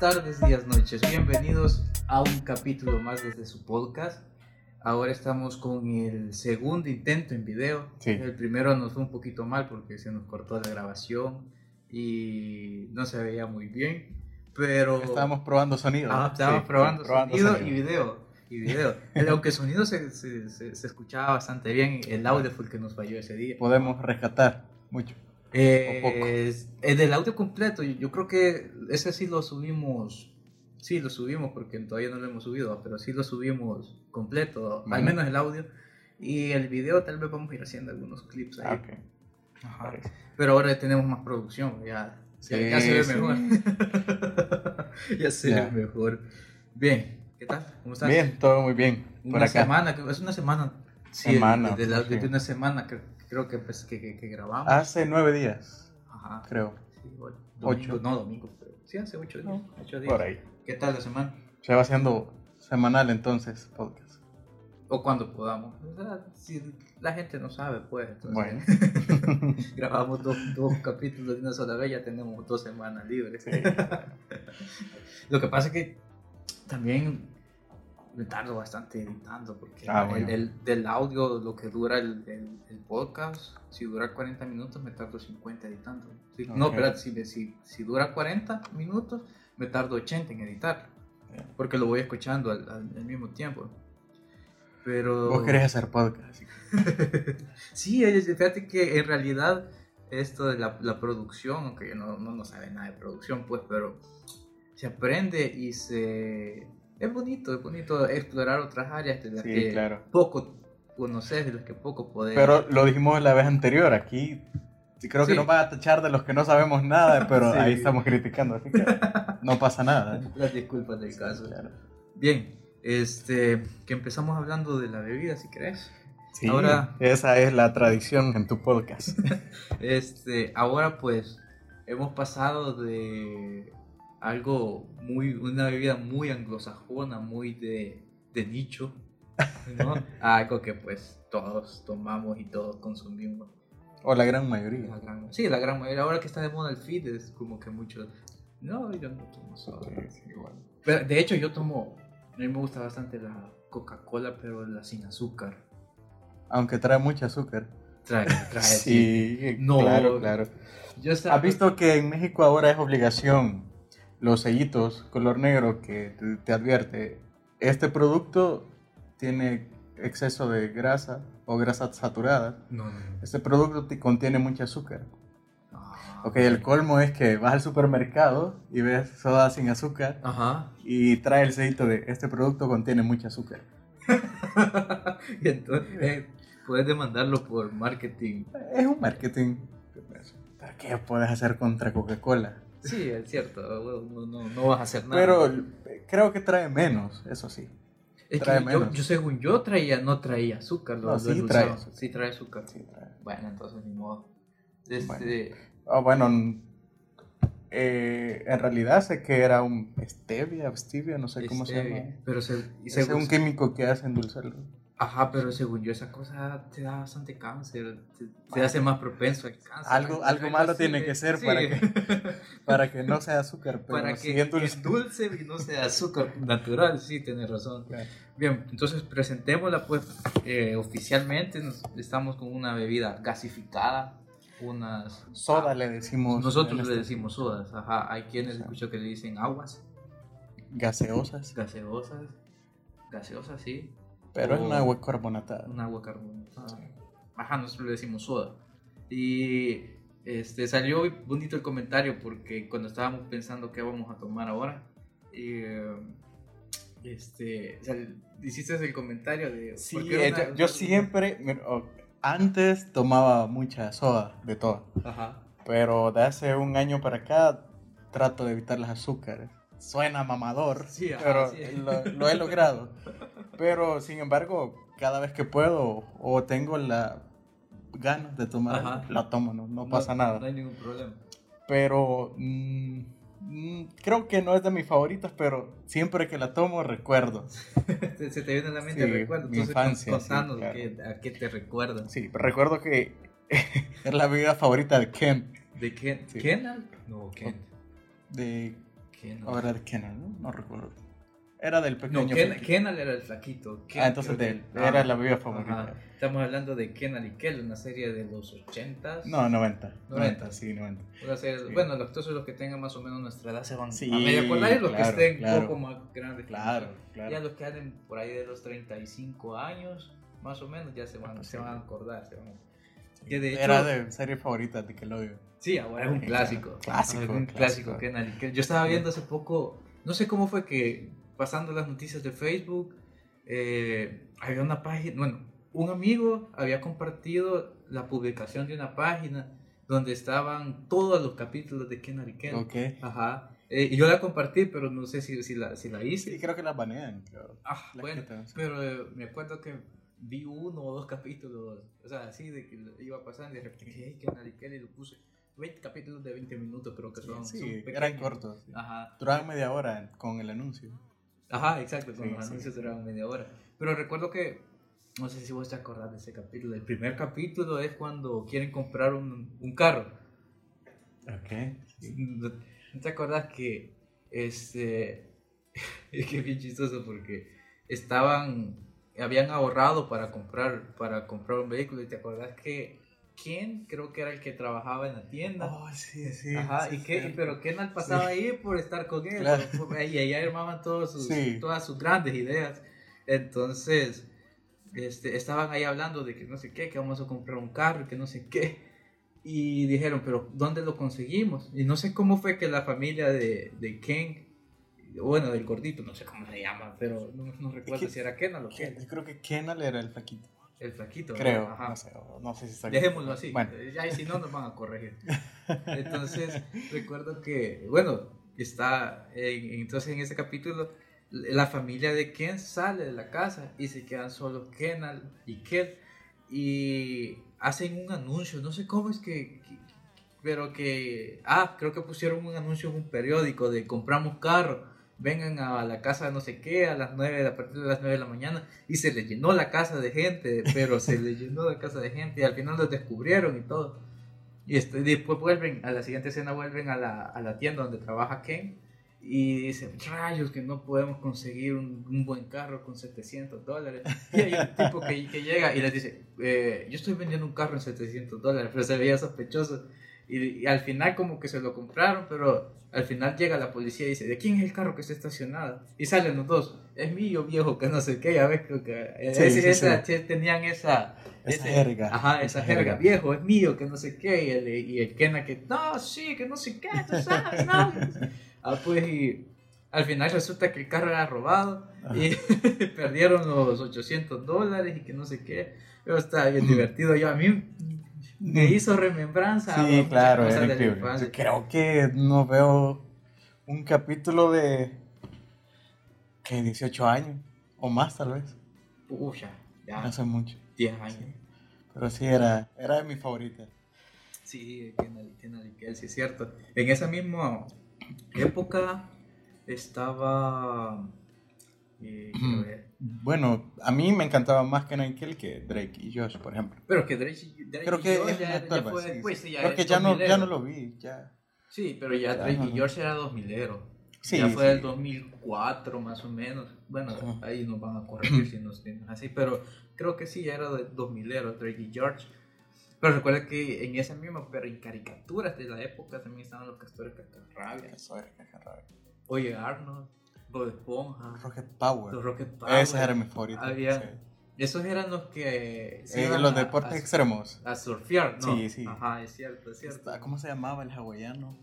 buenas tardes, días, noches. Bienvenidos a un capítulo más desde su podcast. Ahora estamos con el segundo intento en video. Sí. El primero nos fue un poquito mal porque se nos cortó la grabación y no se veía muy bien. Pero Estábamos probando sonido. Ah, estábamos Sí, probando, probando sonido, y video. Y video. Aunque el sonido se, se, se- se escuchaba bastante bien, el audio fue el que nos falló ese día. Podemos rescatar mucho. Eh, el del audio completo, yo, creo que ese sí lo subimos. Sí, lo subimos porque todavía no lo hemos subido, pero sí lo subimos completo, al menos el audio. Y el video tal vez vamos a ir haciendo algunos clips ahí. Ah, ok. Ajá. Pero ahora tenemos más producción, ya, Sí, ya, se ve sí. mejor. ya se Ya. ve mejor. Bien, ¿qué tal? ¿Cómo estás? Bien, todo muy bien. Por Una acá. semana, es una semana. Sí, Semana, de, de la- sí. de una semana que creo que, pues, que, que, que grabamos. Hace nueve días, Ajá. creo. Sí, bueno, domingo, Ocho. no domingo, pero sí hace ocho días. ocho días. Por ahí. ¿Qué tal la semana? Se va haciendo semanal entonces, podcast. O cuando podamos. O sea, si la gente no sabe, pues. entonces, Bueno. grabamos dos, dos capítulos de una sola vez, ya tenemos dos semanas libres. Sí. Lo que pasa es que también me tardo bastante editando porque Ah, el- bueno. el, del audio, lo que dura el, el- el podcast, si dura 40 minutos, me tardo 50 editando. Si- No, espérate, si, si, si dura 40 minutos, me tardo 80 en editar Ya. porque lo voy escuchando al, al- al mismo tiempo. Pero... Vos querés hacer podcast. Sí, fíjate que en realidad esto de la, la producción, aunque yo no, no, no sabe nada de producción, pues, pero se aprende y se... Es bonito, es bonito explorar otras áreas de las Sí, que claro. poco conoces, de las que poco podés... Pero lo dijimos la vez anterior, aquí sí creo que Sí. nos va a tachar de los que no sabemos nada, pero Sí. ahí estamos criticando, así que no pasa nada. Las disculpas del caso. Claro. Bien, este, que empezamos hablando de la bebida, si crees. Sí, Ahora- esa es la tradición en tu podcast. Este, ahora pues hemos pasado de algo muy, una bebida muy anglosajona, muy de, de nicho, ¿no? Algo que pues todos tomamos y todos consumimos. O la gran mayoría. La gran- sí, la gran mayoría. Ahora que está de moda el feed es como que muchos, no, yo no tomo soda. Sí, igual. Pero, de hecho yo tomo, a mí me gusta bastante la Coca-Cola, pero la sin azúcar. Aunque trae mucho azúcar. Trae, trae Sí, No. claro, claro. Yo ¿Has visto que en México ahora es obligación los sellitos color negro que te, te advierte este producto tiene exceso de grasa o grasa saturada? No. Este producto te contiene mucho azúcar. Ah, Ok, el colmo es que vas al supermercado y ves soda sin azúcar Ajá. y trae el sellito de este producto contiene mucho azúcar. y entonces eh, puedes demandarlo por marketing. Es un marketing. ¿Pero qué puedes hacer contra Coca-Cola? Sí, es cierto. No, no, no vas a hacer nada. Pero creo que trae menos, eso sí. es que trae yo, menos. yo, según yo traía, no traía azúcar. Lo, No, lo sí trae azúcar. Sí trae azúcar. Sí, trae. Bueno, entonces ni modo. Este, Bueno. Ah, bueno, eh, en realidad sé que era un stevia, stevia, no sé cómo se llama. Pero se, y Es según, un químico que hace endulzarlo. Ajá, pero según yo esa cosa te da bastante cáncer. Te, te hace más propenso al cáncer. Algo- algo malo tiene que ser para Para que no sea azúcar, pero para que es dulce y no sea azúcar natural, sí, tienes razón. Claro. Bien, entonces presentémosla pues eh, oficialmente, nos- estamos con una bebida gasificada, unas... Soda le decimos. Nosotros le este- decimos sodas, ajá, hay quienes Sí. escucho que le dicen aguas, Gaseosas, gaseosas, gaseosas, sí, pero es O- un agua carbonatada. un agua carbonatada. Ajá, nosotros le decimos soda. Y este, salió bonito el comentario porque cuando estábamos pensando qué vamos a tomar ahora, eh, este, o sea, hiciste el comentario de... Sí, ¿por qué eh, una- yo, yo siempre, antes tomaba mucha soda, de todo, Ajá. pero de hace un año para acá trato de evitar los azúcares. Suena mamador, Sí, ajá, pero sí. Lo, lo he logrado. Pero sin embargo, cada vez que puedo o tengo la ganas de tomar, Ajá. la tomo, no, no pasa nada. No hay ningún problema. Pero mm, mm, creo que no es de mis favoritas, pero siempre que la tomo recuerdo. Se se te viene a la mente Sí, recuerdo. mi Entonces, infancia, sí, contanos claro. qué- a qué te recuerdan. Sí, recuerdo que es la bebida favorita de Ken. ¿De Ken? Sí. ¿Kendall? No, Ken. De Kenal. Era de Kenan, ¿no? No recuerdo. Era del pequeño. No, Ken-. Kenal era el flaquito. Ken- Ah, entonces de él. Era ah, la bebida ajá. favorita. Estamos hablando de Kenal y Kel, una serie de los 80s. No, 90. 90, 90, sí, 90. Una serie- Sí. Bueno, los, todos los que tengan más o menos nuestra edad se van Sí, a medio acordar y los claro, que estén claro. un poco más grandes. Claro, claro. Ya los que anden por ahí de los 35 años, más o menos, ya se van, Ah, pues se van a acordar. se van a- que de hecho- Era de serie favorita de Nickelodeon. Sí, ahora es un clásico. clásico, un clásico. clásico. Kenal y Kel. Yo estaba viendo hace poco, no sé cómo fue que pasando las noticias de Facebook, eh, había una página, bueno, un amigo había compartido la publicación de una página donde estaban todos los capítulos de Kenal y Kel. Ok. Ajá. Eh, y yo la compartí, pero no sé si, si, la, si la Sí, hice. creo que la banean, creo. Ah, La bueno, sí. pero eh, me acuerdo que vi uno o dos capítulos, o sea, así de que iba pasando y de repente dije, "Hey, Kenal y Kel", y lo puse. 20 capítulos de 20 minutos creo que son. Sí, son eran cortos. sí. Ajá. Duraban media hora con el anuncio. Ajá, exacto, con Sí, los sí. anuncios duraban media hora. Pero recuerdo que, no sé si vos te acordás de ese capítulo. El primer capítulo es cuando quieren comprar un, un carro. Ok. ¿No no te acordás que, este, es que es bien chistoso porque estaban, habían ahorrado para comprar, para comprar un vehículo y te acordás que Ken creo que era el que trabajaba en la tienda. Oh, sí, sí. Ajá, sí, y, sí. pero Kenal pasaba ahí por estar con él. Claro. y ahí armaban todos sus, Sí. todas sus grandes ideas. Entonces, este, estaban ahí hablando de que no sé qué, que vamos a comprar un carro y que no sé qué. Y dijeron, pero ¿dónde lo conseguimos? Y no sé cómo fue que la familia de, de Ken, bueno, del gordito, no sé cómo se llama, pero no, no recuerdo si era Kenal o Ken- Ken. Yo creo que Kenal era el flaquito. El flaquito. Creo. Ajá. No sé, o no sé si está Dejémoslo así. Bueno, eh, Ya, y si no, nos van a corregir. Entonces, recuerdo que, bueno, está, en- entonces en ese capítulo, la familia de Ken sale de la casa y se quedan solo Kenal y Kel y hacen un anuncio, no sé cómo es que, que- pero que, ah, creo que pusieron un anuncio en un periódico de compramos carro, vengan a la casa no sé qué a las 9, a partir de las 9 de la mañana y se les llenó la casa de gente, pero se les llenó la casa de gente y al final los descubrieron y todo. Y este, después vuelven, a la siguiente escena vuelven a la, a la tienda donde trabaja Ken y dicen, rayos, que no podemos conseguir un, un buen carro con 700 dólares. Y hay un tipo que, que llega y les dice, eh, yo estoy vendiendo un carro en 700 dólares, pero se veía sospechoso. Y, y al final como que se lo compraron, pero al final llega la policía y dice, ¿de quién es el carro que está estacionado? Y salen los dos, es mío viejo, que no sé qué, ya ves, creo que eh, Sí, ese- sí, esa- sí. tenían esa... Esa ese- jerga. Ajá, esa, Esa jerga. jerga. Viejo, es mío, que no sé qué. Y el, y el Kena que, no, sí, que no sé qué, tú sabes, no. ah, pues, y al final resulta que el carro era robado y perdieron los 800 dólares y que no sé qué. Pero está bien divertido. Yo, a mí me hizo remembranza. a Sí, claro, increíble. infancia. Creo que no veo un capítulo de. que 18 años o más, tal vez. Uf, ya, ya, No sé mucho. 10 años. Pero sí, era, era de mi favorita. Sí, y Kel, sí es cierto. En esa misma época estaba... eh. Bueno, a mí me encantaba más que Nickel que Drake y Josh, por ejemplo. Pero que Drake, Drake Creo y que Josh es ya, ya fue sí, después, sí. sí, ya Creo que ya no, 2000ero. ya no lo vi, ya. Sí, pero ya Ya Drake no y George era 2000ero. Sí, ya fue sí. el 2004 más o menos. Bueno, Ajá. ahí nos van a corregir si no es así, pero creo que sí, ya era de 2000ero Drake y George. Pero recuerda que en esa misma, pero en caricaturas de la época también estaban los castores cascarrabias. Eso era cajarrabe. Oye Arnold, Bob Esponja, Rocket Power. los Rocket Power. Ese era mi favorito. Había- sí. Esos eran los que se Eh, los deportes a- extremos. A surfear, ¿no? Sí, sí. Ajá, es cierto, es cierto. ¿Cómo se llamaba el hawaiano?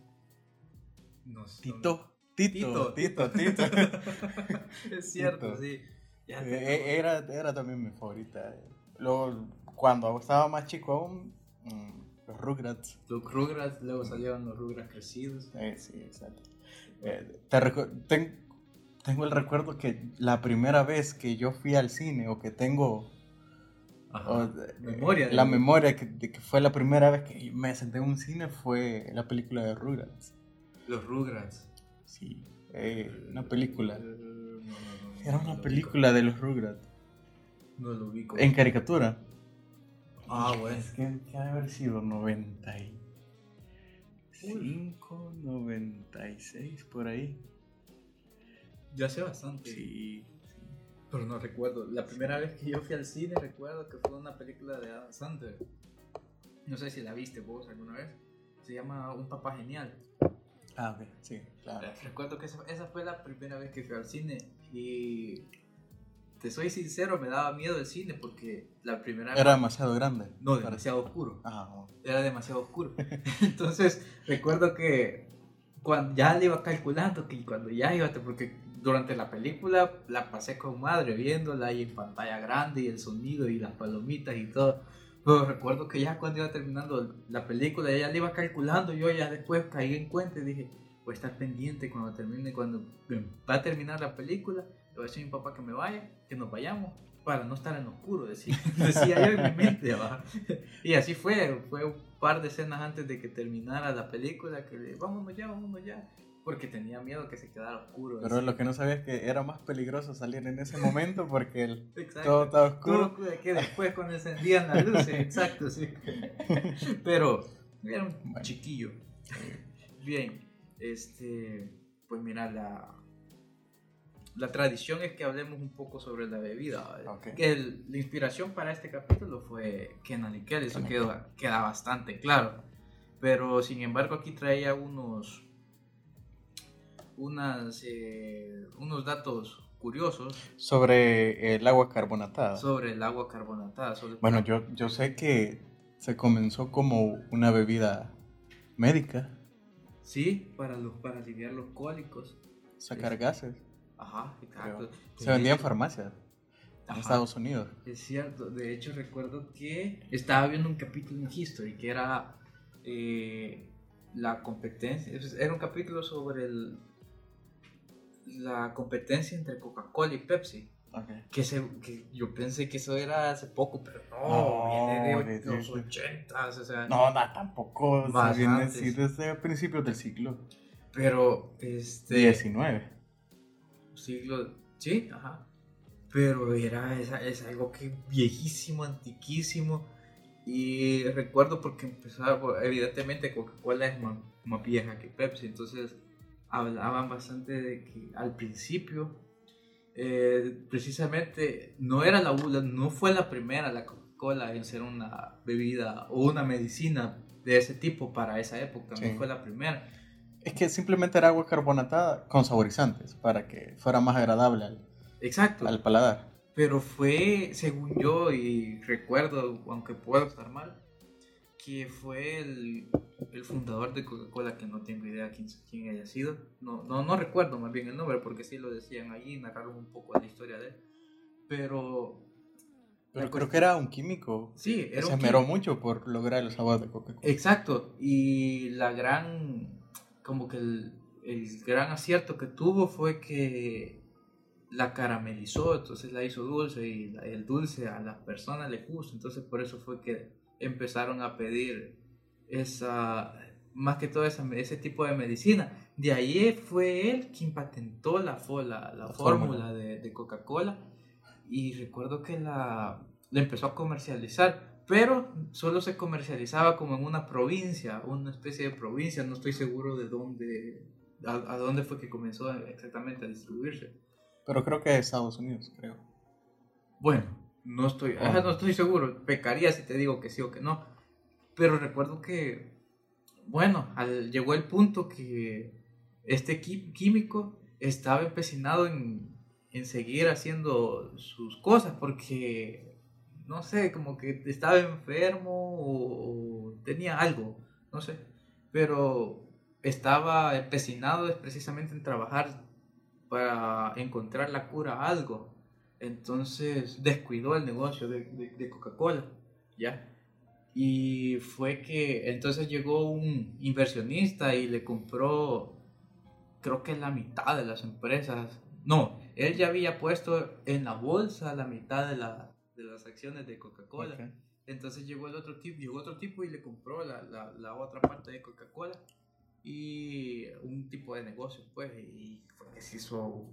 No sé. Tito. Tito, Tito, Tito, Tito. es cierto, Tito. sí. Ya te- Eh, era, era también mi favorita. Luego, cuando estaba más chico aún, mm, los Rugrats. Los Rugrats, luego salieron los Rugrats crecidos. Eh, sí, exacto. Eh, te tengo el recuerdo que la primera vez que yo fui al cine o que tengo Ajá. o- Memoria. eh, la memoria que, de que fue la primera vez que me senté en un cine fue la película de Rugrats. Los Rugrats. Sí, eh, una película. Eh, no, no, no, Era una película de los Rugrats. No lo ubico. En caricatura. Ah, bueno. Es que, que ha haber sido 90 y... 5.96 por ahí. Ya hace bastante. Sí. Pero no recuerdo. La primera vez que yo fui al cine recuerdo que fue una película de Adam Sandler. No sé si la viste vos alguna vez. Se llama Un papá genial. Ah, ok, sí, claro. Recuerdo que esa, esa fue la primera vez que fui al cine y te soy sincero, me daba miedo el cine porque la primera Era vez... demasiado grande. No, demasiado oscuro. Ah, oh. Era demasiado oscuro. Entonces, recuerdo que cuando ya le iba calculando que cuando ya iba, porque durante la película la pasé con madre viéndola y en pantalla grande y el sonido y las palomitas y todo. Pero recuerdo que ya cuando iba terminando la película, ya le iba calculando, yo ya después caí en cuenta y dije, voy a estar pendiente cuando termine, cuando va a terminar la película, le voy a decir a mi papá que me vaya, que nos vayamos, para no estar en oscuro, decía, decía yo en mi mente. Y así fue, fue un par de escenas antes de que terminara la película, que le, vámonos ya, vámonos ya, porque tenía miedo que se quedara oscuro. Pero así. lo que no sabía es que era más peligroso salir en ese momento porque el- todo estaba Todo oscuro. oscuro, que después cuando encendían las luces, exacto, sí. Pero era un Bueno. chiquillo. Bien, este, pues mira, la, la tradición es que hablemos un poco sobre la bebida. ¿vale? Ok. Que el- la inspiración para este capítulo fue Kenan y Kelly, eso queda, queda bastante claro. Pero sin embargo aquí traía unos, unas, eh, unos datos curiosos Sobre el agua carbonatada. sobre el agua carbonatada. sobre- Bueno, yo, yo sé que se comenzó como una bebida médica, Sí, para, los, para aliviar los cólicos. sacar gases. Ajá, exacto. Se vendía en farmacias en. Estados Unidos. Es cierto, de hecho recuerdo que estaba viendo un capítulo en History que era eh, la competencia, era un capítulo sobre el, la competencia entre Coca-Cola y Pepsi. Ok. Que, se, que yo pensé que eso era hace poco, pero no, No, viene de los de- 80 o sea, No, no, tampoco. Más viene antes. desde principios del siglo pero este XIX. siglo, sí, ajá. Pero era es, es algo que viejísimo, antiquísimo. Y recuerdo porque empezaba, evidentemente Coca-Cola es más, más vieja que Pepsi, entonces hablaban bastante de que al principio, eh, precisamente, no era la la- no fue la primera la Coca-Cola en ser una bebida o una medicina de ese tipo para esa época, Sí. no fue la primera. Es que simplemente era agua carbonatada con saborizantes para que fuera más agradable al, Exacto. al paladar. Pero fue, según yo, y recuerdo, aunque puedo estar mal, que fue el, el fundador de Coca-Cola, que no tengo idea quién, quién haya sido. No, no, no recuerdo más bien el nombre, porque sí lo decían allí, narraron un poco la historia de él. Pero... Pero creo que era un químico. Sí, era se esmeró mucho por lograr el sabor de Coca-Cola. Exacto, y la gran, como que el, el gran acierto que tuvo fue que la caramelizó, entonces la hizo dulce y el dulce a las personas les gusta, entonces por eso fue que empezaron a pedir esa, más que todo esa, ese tipo de medicina. De ahí fue él quien patentó la, la, la La fórmula de, de Coca-Cola y recuerdo que la, la empezó a comercializar, pero solo se comercializaba como en una provincia, una especie de provincia, no estoy seguro de dónde, a, a dónde fue que comenzó exactamente a distribuirse. Pero creo que Estados Unidos, creo. Bueno, no estoy, Ah. ajá, no estoy seguro, pecaría si te digo que sí o que no, pero recuerdo que, bueno, al- llegó el punto que este químico estaba empecinado en, en seguir haciendo sus cosas porque, no sé, como que estaba enfermo o, o tenía algo, no sé, pero estaba empecinado precisamente en trabajar para encontrar la cura a algo. Entonces descuidó el negocio de, de- de Coca-Cola, ¿ya? Y fue que entonces llegó un inversionista y le compró, creo que la mitad de las empresas. No, él ya había puesto en la bolsa la mitad de, la- de las acciones de Coca-Cola. Entonces llegó el otro tipo, llegó otro tipo y le compró la, la, la otra parte de Coca-Cola y un tipo de negocio, pues, y fue que se hizo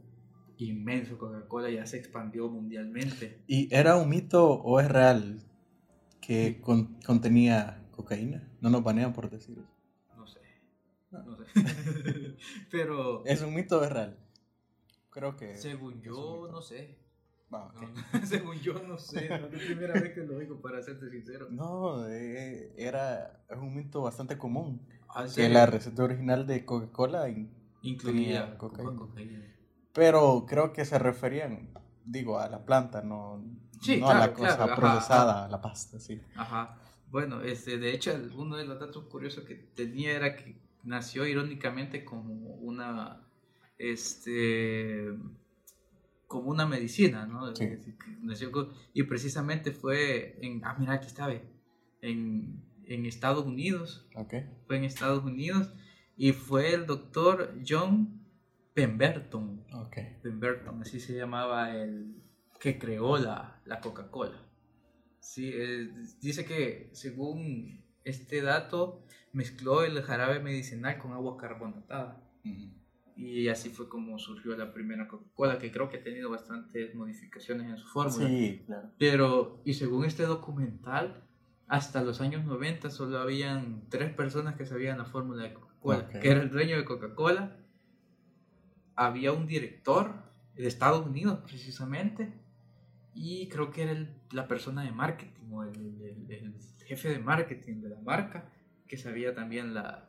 inmenso Coca-Cola, ya se expandió mundialmente. ¿Y era un mito o es real que con- contenía cocaína? No nos banean por decir eso. No sé. No sé. Pero Es un mito real. Creo que. según es yo, no sé. Ah, ok. No, según yo, no sé. No es la primera vez que lo oigo, para serte sincero. No, eh, era es un mito bastante común. Ah, ¿en Que la receta original de Coca-Cola, in- incluía cocaína. Pero creo que se referían, digo, a la planta, no, Sí, no a la cosa claro, ajá, procesada, a la pasta, sí. Ajá. Bueno, este, de hecho, uno de los datos curiosos que tenía era que nació irónicamente como una, este, como una medicina, ¿no? Sí. Nació con- y precisamente fue en, ah, mira, aquí está, ve, en, en Estados Unidos, Ok. fue en Estados Unidos y fue el doctor John Pemberton, Ok. Pemberton, así se llamaba el que creó la, la Coca-Cola. Sí, eh, dice que según este dato mezcló el jarabe medicinal con agua carbonatada y así fue como surgió la primera Coca-Cola, que creo que ha tenido bastantes modificaciones en su fórmula. Sí, claro. Pero, y según este documental, hasta los años 90 solo habían tres personas que sabían la fórmula de Coca-Cola, que era el dueño de Coca-Cola, había un director de Estados Unidos precisamente, y creo que era el- la persona de marketing o el, el- jefe de marketing de la marca que sabía también la,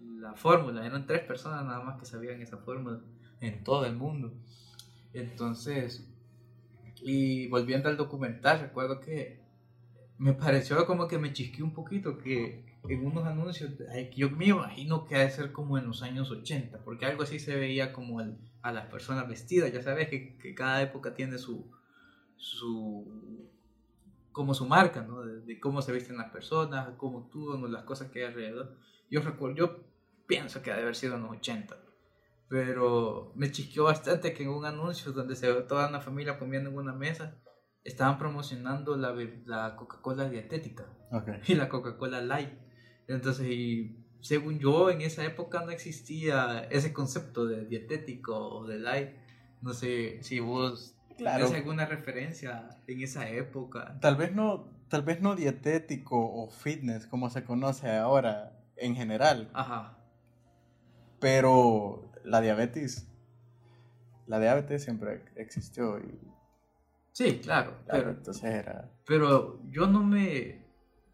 la fórmula. Eran tres personas nada más que sabían esa fórmula en todo el mundo. Entonces, y volviendo al documental, recuerdo que me pareció como que me chisqué un poquito que en unos anuncios, yo me imagino que ha de ser como en los años 80, porque algo así se veía como al- a las personas vestidas, ya sabes que, que cada época tiene su, su, como su marca, ¿no? De, de cómo se visten las personas, cómo actúan, las cosas que hay alrededor. Yo recuerdo, yo pienso que ha de haber sido en los 80, pero me chisqueó bastante que en un anuncio donde se ve toda una familia comiendo en una mesa, estaban promocionando la, la Coca-Cola dietética Ok. y la Coca-Cola Light. Entonces, y según yo, en esa época no existía ese concepto de dietético o de light. No sé si vos Claro. tienes alguna referencia en esa época. Tal vez no, tal vez no dietético o fitness como se conoce ahora en general, Ajá. pero la diabetes, la diabetes siempre existió y Sí, claro. claro, Pero, entonces era, pero yo no me...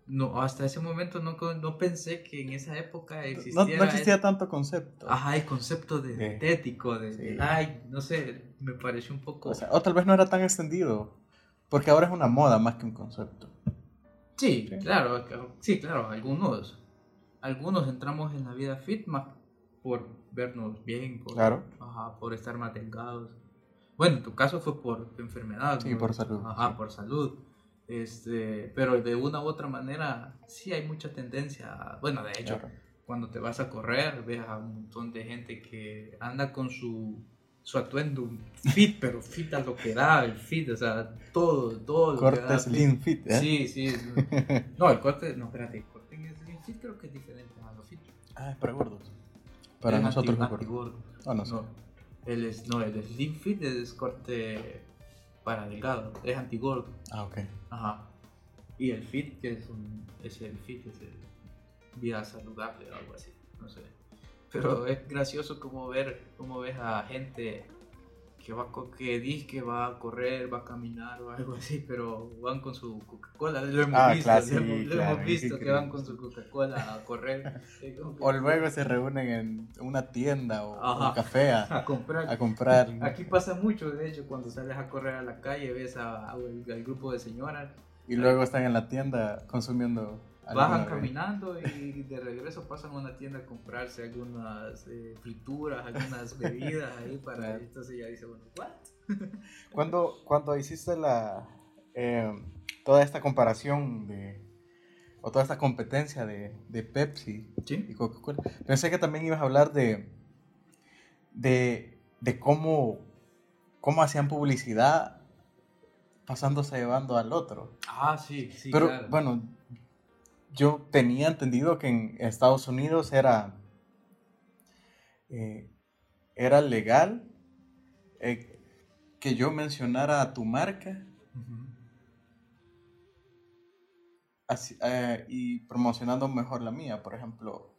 No, hasta ese momento no, no pensé que en esa época no, existiera... no existía ese- tanto concepto. Ajá, el concepto de Sí. dietético, de, light, no sé, me pareció un poco... O, sea, o tal vez no era tan extendido, porque ahora es una moda más que un concepto. Sí, Sí. claro, claro, sí, claro, algunos, algunos entramos en la vida fit más por vernos bien, por, Claro. ajá, por estar más delgados. Bueno, en tu caso fue por enfermedad. Sí, ¿no? por salud, Ajá, sí. por salud. Este, pero de una u otra manera, sí hay mucha tendencia. bueno, de hecho, Claro. cuando te vas a correr, ves a un montón de gente que anda con su, su atuendo fit, pero fit a lo que da, el fit, o sea, todo, todo da Cortes fit. ¿eh? Sí, sí. No, el corte, no, espérate, el corte Slim Fit creo que es diferente a los fit. Ah, es para gordos. Para Es nosotros anti- es gordo. antigordo. Ah, no sé. No, el, es, no, el Slim Fit es corte para delgado, es antigordo. Ah, ok. Ajá. Y el fit, que es, un, es el fit, es el vida saludable o algo así, no sé. Pero es gracioso como ver, como ves a gente que va que dice que va a correr, va a caminar o algo así, pero van con su Coca-Cola, lo hemos Ah, visto, claro, lo hemos, claro, visto que creo. van con su Coca-Cola a correr. O luego se reúnen en una tienda o Ajá. un café a, a comprar. a comprar. Aquí pasa mucho, de hecho, cuando sales a correr a la calle, ves a- a- al grupo de señoras Y luego están en la tienda consumiendo. Bajan bebida. caminando y de regreso pasan a una tienda a comprarse algunas eh, frituras, algunas bebidas ahí para Claro. entonces ya dice, bueno, ¿what? Cuando, cuando hiciste la eh, toda esta comparación de o toda esta competencia de, de Pepsi y Sí. Coca-Cola, pensé que también ibas a hablar de de, de cómo cómo hacían publicidad pasándose llevando al otro. Ah, sí, sí, Pero claro. bueno, yo tenía entendido que en Estados Unidos era, eh, era legal eh, que yo mencionara tu marca así- eh, y promocionando mejor la mía. Por ejemplo,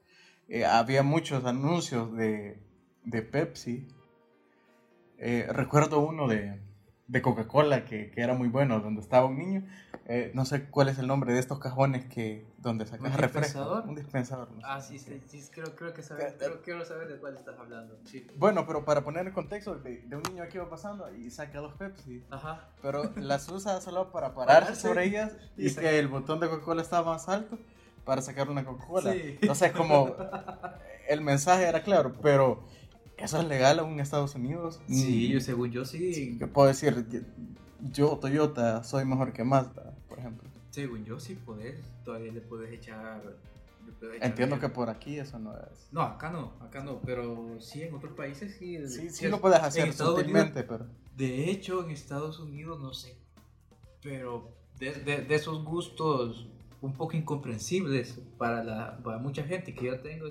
había muchos anuncios de, de Pepsi. Recuerdo uno de, de Coca-Cola que, que, era muy bueno, donde estaba un niño. Eh, no sé cuál es el nombre de estos cajones que donde sacas ¿Un refresco. dispensador? Un dispensador. no. Ah, sí, sí, sí, creo, creo que saber, creo, quiero saber de cuál estás hablando. Sí. Bueno, pero para poner en contexto de, de un niño que iba pasando y saca dos Pepsi. Ajá. Pero las usa solo para pararse sobre ellas y que el botón de Coca-Cola estaba más alto para sacar una Coca-Cola. Sí. Entonces, como el mensaje era claro, pero eso es legal aún en Estados Unidos. Sí, yo, según yo sí. Yo puedo decir, yo, Toyota, soy mejor que Mazda, por ejemplo. Según yo sí podés. Todavía le puedes echar. le puedes echar Entiendo que por aquí eso no es. No, acá no, acá no, pero sí en otros países sí. Sí, sí lo es- puedes hacer sutilmente, pero. De hecho, en Estados Unidos no sé, pero de, de- de esos gustos un poco incomprensibles para, la, para mucha gente que yo tengo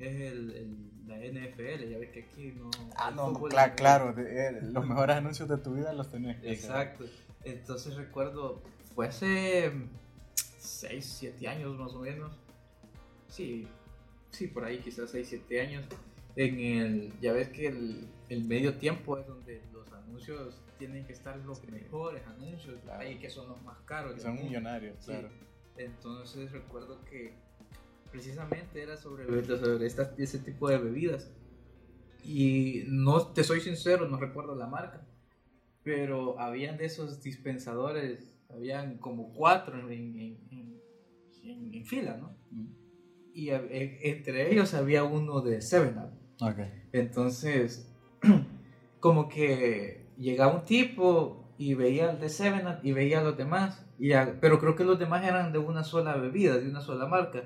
es el, el- la NFL, ya ves que aquí no... Ah, no, claro, eh, los mejores anuncios de tu vida los tenés que hacer. Exacto. Entonces recuerdo, fue hace 6, 7 años más o menos. Sí, sí, por ahí quizás 6, 7 años. En el, ya ves que el, el medio tiempo es donde los anuncios tienen que estar los mejores anuncios, Claro. ahí que son los más caros. Del son millonarios, Sí. claro. Entonces recuerdo que precisamente era sobre, sobre estas- ese tipo de bebidas. Y no te soy sincero, no recuerdo la marca. Pero habían de esos dispensadores, habían como cuatro en, en- en- en- fila, ¿no? Mm. Y a- e- entre ellos había uno de 7-Up. Ok. Entonces, como que llegaba un tipo y veía el de Seven Up y veía a los demás, y a- pero creo que los demás eran de una sola bebida, de una sola marca.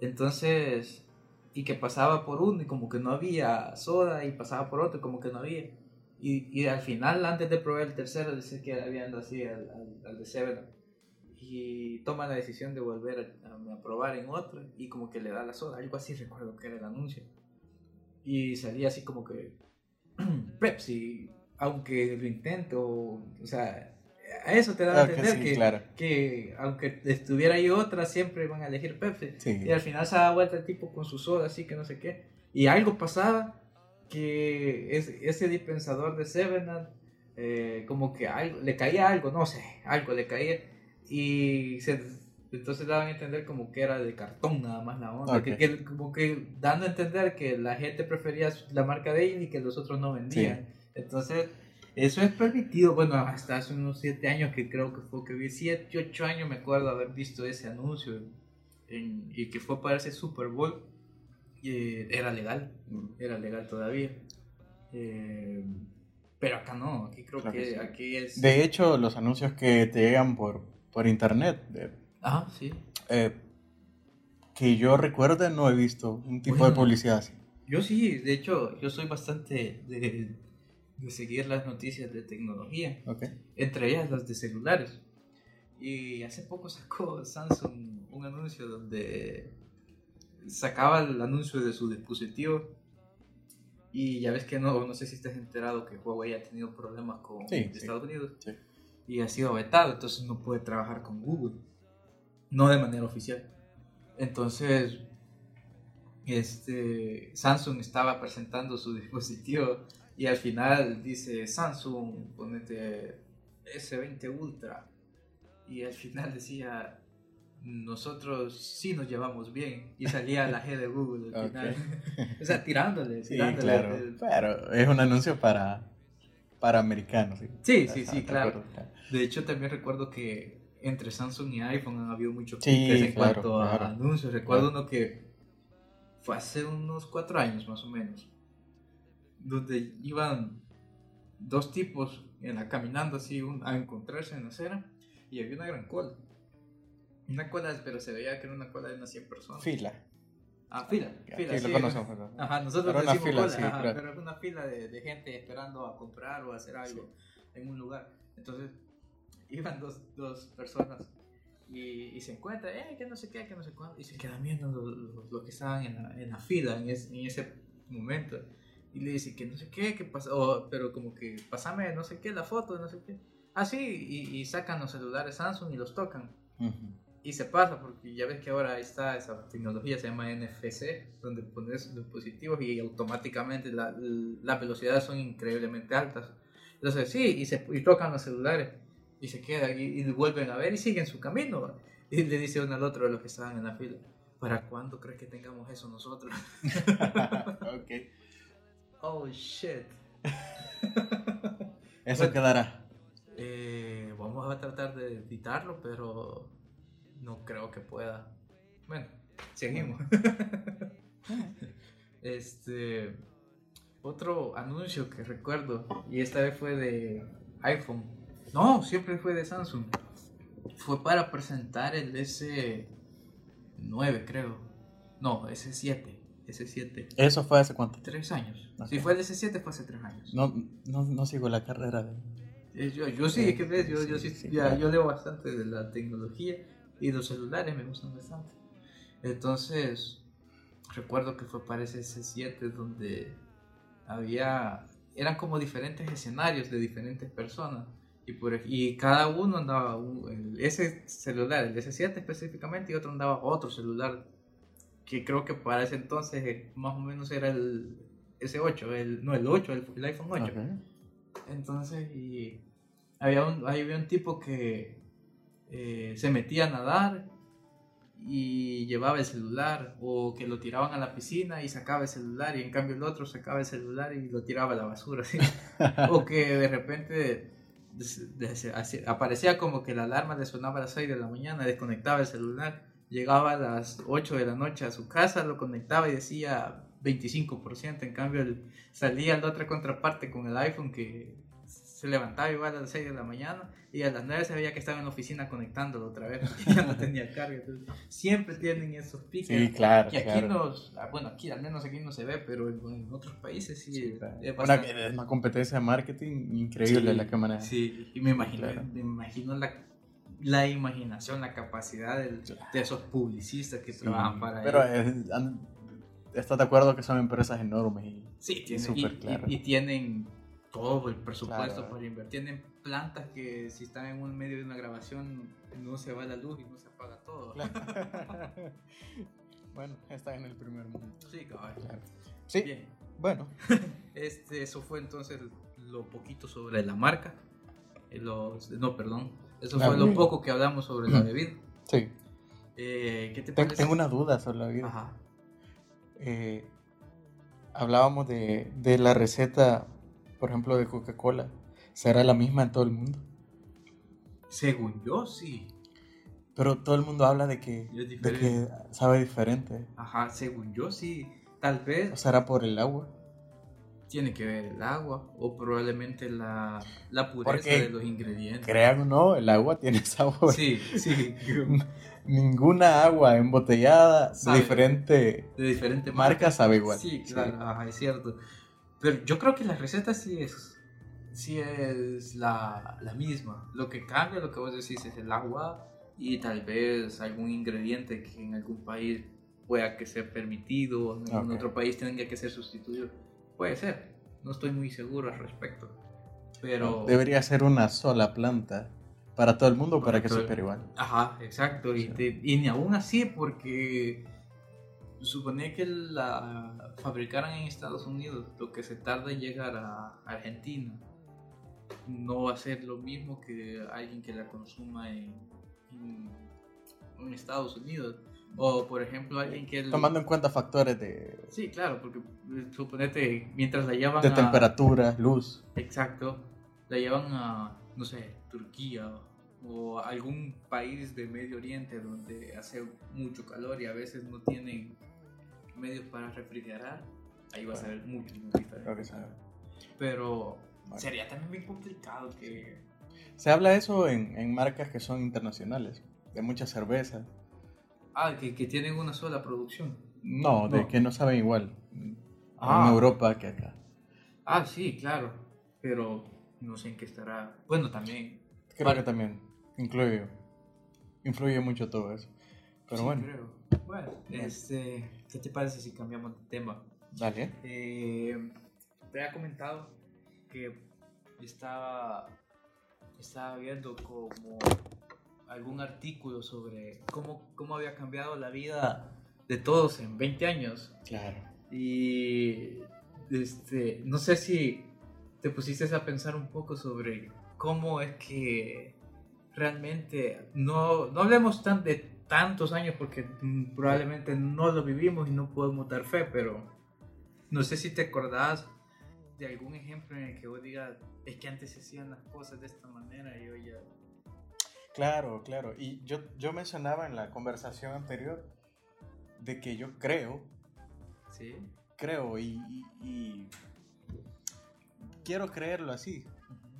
Entonces, y que pasaba por uno y como que no había soda y pasaba por otro y como que no había. Y, y al final, antes de probar el tercero, dice que había así al, al, de Seven. Y toma la decisión de volver a probar en otro y como que le da la soda, algo así recuerdo que era el anuncio y salía así como que Pepsi, aunque lo intento, o sea, a eso te da a entender sí, que, claro. que aunque estuviera ahí otra, siempre van a elegir Pepsi. Sí. Y al final se da vuelta el tipo con su soda, así que no sé qué. Y algo pasaba que es, ese dispensador de Seven Up, eh, como que algo, le caía algo, no sé, algo le caía. Y se, entonces daban a entender como que era de cartón nada más la onda. Ok. Que, que como que dando a entender que la gente prefería la marca de ellos y que los otros no vendían. Entonces, eso es permitido. Bueno, hasta hace unos 7 años que creo que fue que vi, 7, 8 años me acuerdo haber visto ese anuncio en- y que fue para ese Super Bowl. Eh, era legal, Mm. era legal todavía. Eh, pero acá no, aquí creo Claro que, que sí. aquí es... De hecho, los anuncios que te llegan por, por internet, Ah, sí. eh, que yo recuerde, no he visto un tipo de publicidad así. Yo sí, de hecho, yo soy bastante de, de seguir las noticias de tecnología. Ok. entre ellas las de celulares. Y hace poco sacó Samsung un anuncio donde sacaba el anuncio de su dispositivo. Y ya ves que no, no sé si estás enterado que Huawei ha tenido problemas con Sí, sí. Estados Unidos Sí. y ha sido vetado, entonces no puede trabajar con Google, no de manera oficial. Entonces, este, Samsung estaba presentando su dispositivo y al final dice Samsung, ponete S20 Ultra. Y al final decía, nosotros sí nos llevamos bien. Y salía la G de Google al final. o sea, tirándole. Sí, tirándole claro. el- Pero es un anuncio para, para americanos. Sí, Sí, sí, claro. De hecho, también recuerdo que entre Samsung y iPhone han habido muchos Sí, en claro, cuanto a claro. anuncios. Recuerdo uno que fue hace unos cuatro años más o menos, donde iban dos tipos en la, caminando así un- a encontrarse en la acera y había una gran cola. Una cola, pero se veía que era una cola de unas 100 personas. Fila. Ah, fila, Ya, fila, sí, sí. lo conocemos. ¿no? Ajá, nosotros una decimos fila, cola, sí, ajá, pero es una fila de, de gente esperando a comprar o a hacer algo en un lugar. Entonces, iban dos, dos personas y, y se encuentran, eh, que no sé qué, que no sé cuándo, y se quedan viendo los lo, lo que estaban en la, en la fila en, es- en ese momento. Y le dicen que no sé qué, que pasa, o- pero como que pasame no sé qué, la foto, no sé qué. Ah, sí, y, y sacan los celulares Samsung y los tocan. Ujú. y se pasa, porque ya ves que ahora está esa tecnología, se llama NFC, donde pones dispositivos y automáticamente la- las velocidades son increíblemente altas. Entonces, sí, y, se, y tocan los celulares y se quedan y, y vuelven a ver y siguen su camino. Y le dice uno al otro de los que estaban en la fila, ¿para cuándo crees que tengamos eso nosotros? ok. Oh, shit. Eso Bueno. quedará. Eh, vamos a tratar de editarlo, pero no creo que pueda. Bueno, seguimos. este otro anuncio que recuerdo y esta vez fue de iPhone. No, siempre fue de Samsung. Fue para presentar el S9, creo. No, S7. S7. ¿Eso fue hace cuánto? Tres años. Ok. Si fue el S7 fue hace tres años. No, no, no sigo la carrera de... Eh, Yo, yo sí, ¿qué ves? Yo, yo, sí, Sí, sí, ya, claro. yo leo bastante de la tecnología y los celulares me gustan bastante. Entonces, recuerdo que fue para ese S7 donde había, eran como diferentes escenarios de diferentes personas. Y, por, y cada uno andaba, un- ese celular, el S7 específicamente, y otro andaba otro celular, que creo que para ese entonces más o menos era el S8, el, no el 8, el, el iPhone 8. Ok. Entonces, y había un, había un tipo que eh, se metía a nadar y llevaba el celular, o que lo tiraban a la piscina y sacaba el celular, y en cambio el otro sacaba el celular y lo tiraba a la basura. ¿sí? o que de repente aparecía como que la alarma le sonaba a las 6 de la mañana, desconectaba el celular, llegaba a las 8 de la noche a su casa, lo conectaba y decía 25%, en cambio el- salía la otra contraparte con el iPhone que se levantaba igual a las 6 de la mañana y a las 9 se veía que estaba en la oficina conectándolo otra vez, porque ya no tenía carga. Entonces, siempre tienen esos piques. Sí, claro, Y aquí claro. nos, ah, bueno, aquí al menos aquí no se ve, pero en, en otros países sí, Sí, claro. es Una, es una competencia de marketing increíble Sí, la que maneja. Sí, y me imagino, Claro. me imagino la, la imaginación, la capacidad del- de esos publicistas que Sí, trabajan para Pero estás de acuerdo que son empresas enormes y Sí, tienen, y, y- claro. y tienen todo el presupuesto Claro. para invertir. Tienen plantas que si están en un medio de una grabación no se va la luz y no se apaga todo. bueno, está en el primer mundo. Sí. Claro. Sí, Bien, bueno, este, eso fue entonces lo poquito sobre la marca. Eh, los- no, perdón. Eso fue lo bebida. poco que hablamos sobre la bebida. sí. Eh, ¿Qué te parece? tengo una duda sobre la vida. Ajá. Eh, hablábamos de, de la receta, por ejemplo, de Coca-Cola. ¿Será la misma en todo el mundo? Según yo, sí. Pero todo el mundo habla de que, de que sabe diferente. Ajá, según yo, sí. Tal ¿O vez será por el agua? Tiene que ver el agua o probablemente la, la pureza Porque, de los ingredientes. Crean o no, el agua tiene sabor. Sí, sí. Ninguna agua embotellada Sabe. de diferente De diferentes marca sabe igual. Sí, claro, ajá, es cierto. Pero yo creo que la receta sí es, sí es la, la misma. Lo que cambia, lo que vos decís, es el agua y tal vez algún ingrediente que en algún país pueda que sea permitido, o en algún Ok. otro país tenga que ser sustituido. Puede ser, no estoy muy seguro al respecto. Pero... Debería ser una sola planta para todo el mundo para Para que sepa igual. Ajá, exacto. Y, Sí. te- y ni aún así, porque supone que la fabricaran en Estados Unidos, lo que se tarda en llegar a Argentina no va a ser lo mismo que alguien que la consuma en, en- en Estados Unidos. O, por ejemplo, alguien que... el- Tomando en cuenta factores de, Sí, claro, porque eh, suponete, mientras la llevan de a... temperatura, luz. Exacto. La llevan a, no sé, Turquía o algún país de Medio Oriente donde hace mucho calor y a veces no tienen medios para refrigerar. Ahí va a ser mucho, muy diferente. Pero Bueno. sería también bien complicado que... Se habla eso en, en marcas que son internacionales, de mucha cerveza. Ah, que, que tienen una sola producción. No, de que no saben igual Ah. en Europa que acá. Ah, sí, claro. Pero no sé en qué estará. Bueno, también. Creo Vale. que también influye, influye mucho todo eso. Pero sí, bueno, creo. Bueno, este, ¿qué te parece si cambiamos de tema? dale. Eh, te había comentado que estaba, estaba viendo como algún artículo sobre cómo, cómo había cambiado la vida de todos en 20 años. Claro. Y este, no sé si te pusiste a pensar un poco sobre cómo es que realmente no, no hablemos tan de tantos años porque probablemente no lo vivimos y no podemos dar fe, pero no sé si te acordás de algún ejemplo en el que vos digas, es que antes se hacían las cosas de esta manera y hoy ya... Claro, claro. Y yo, yo mencionaba en la conversación anterior de que yo creo, Sí. creo y, y- y quiero creerlo así,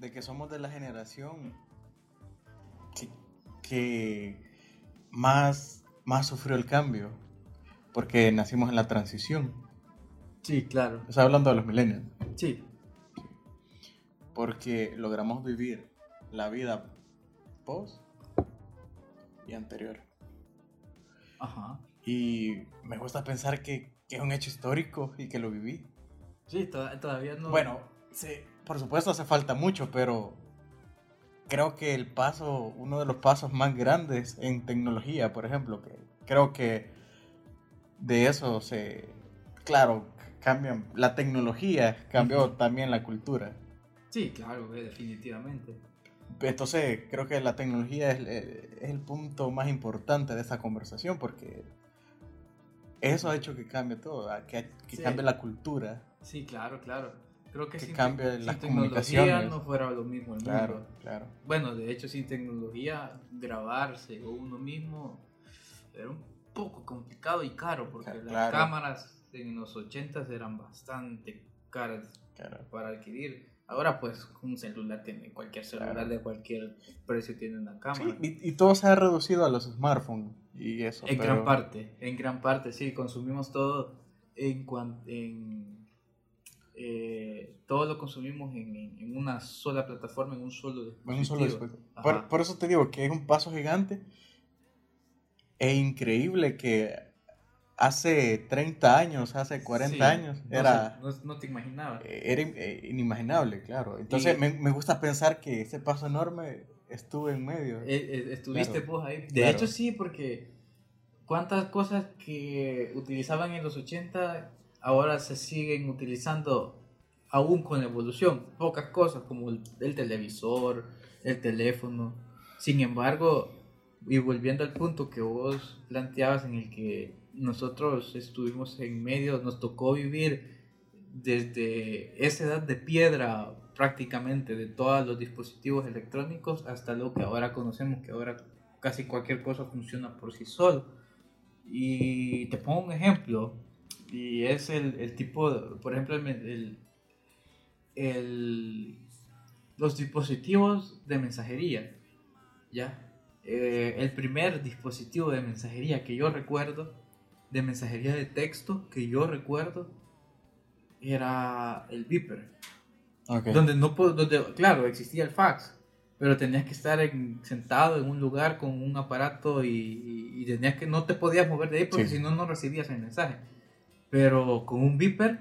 de que somos de la generación que, que más, más sufrió el cambio, porque nacimos en la transición. Sí, claro. Estoy hablando de los millennials, Sí. porque logramos vivir la vida post y anterior. Ajá. Y me gusta pensar que, que es un hecho histórico y que lo viví. Sí, to- todavía no... Bueno, sí, por supuesto hace falta mucho, pero creo que el paso, uno de los pasos más grandes en tecnología, por ejemplo, que creo que de eso se, claro, cambian, la tecnología cambió también la cultura. Sí, claro, definitivamente. Entonces creo que la tecnología es, eh, es el punto más importante de esta conversación porque eso ha hecho que cambie todo, que, que Sí. cambie la cultura. Sí, claro, claro. Creo que, Que sin, cambie te- sin las tecnología no fuera lo mismo el Claro, mundo. claro. Bueno, de hecho, sin tecnología, grabarse o uno mismo era un poco complicado y caro porque Claro. las cámaras en los 80 eran bastante caras para adquirir. Ahora, pues, un celular tiene, cualquier celular Claro. de cualquier precio tiene una Sí, cámara. y, y todo se ha reducido a los smartphones y eso. En pero- gran parte, en gran parte, sí, consumimos todo en en eh, todo lo consumimos en, en- una sola plataforma, en un solo dispositivo. en un solo dispositivo. Ajá. Por, por eso te digo que es un paso gigante e increíble que hace 30 años, hace 40 Sí, años, no era, No, no te imaginabas. era eh, inimaginable, claro. Entonces Y- me, me gusta pensar que ese paso enorme estuvo en medio. Eh, eh, estuviste Claro. vos ahí. De Claro. hecho, sí, porque cuántas cosas que utilizaban en los 80 ahora se siguen utilizando aún con la evolución. Pocas cosas como el, el televisor, el teléfono. Sin embargo, y volviendo al punto que vos planteabas en el que nosotros estuvimos en medio, nos tocó vivir desde esa edad de piedra prácticamente de todos los dispositivos electrónicos hasta lo que ahora conocemos, que ahora casi cualquier cosa funciona por sí solo. Y te pongo un ejemplo, y es el, tipo, por ejemplo, el- el- los dispositivos de mensajería, ¿ya? Eh, el primer dispositivo de mensajería que yo recuerdo, de mensajería de texto que yo recuerdo, era el Viper. Ok. Donde no donde, claro, existía el fax, pero tenías que estar en- sentado en un lugar con un aparato y, y- y tenías que no te podías mover de ahí porque Sí. si no no recibías el mensaje. Pero con un beeper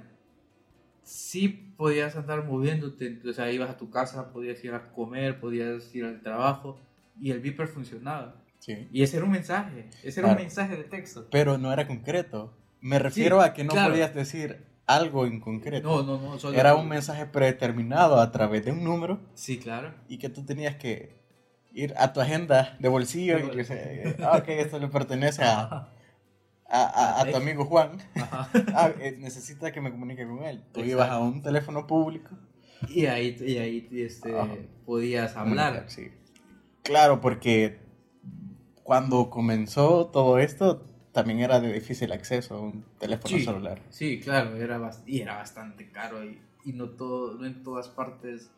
sí podías andar moviéndote, o sea, ibas a tu casa, podías ir a comer, podías ir al trabajo y el beeper funcionaba. Sí. Y ese era un mensaje, ese era Claro. un mensaje de texto. Pero no era concreto. Me refiero a que no claro. podías decir algo en concreto. No, no, no, Era un mensaje predeterminado a través de un número Sí, claro. y que tú tenías que ir a tu agenda de bolsillo y que se- ah, ok, esto le pertenece a, a, a- a tu amigo Juan. Ah, eh, necesita que me comunique con él. Tú Exacto. ibas a un teléfono público. Y ahí, y ahí este, Ajá. podías hablar. Sí. Claro, porque cuando comenzó todo esto también era de difícil acceso a un teléfono Sí. celular. Sí, claro, era y era bastante caro y, y no, todo, no en todas partes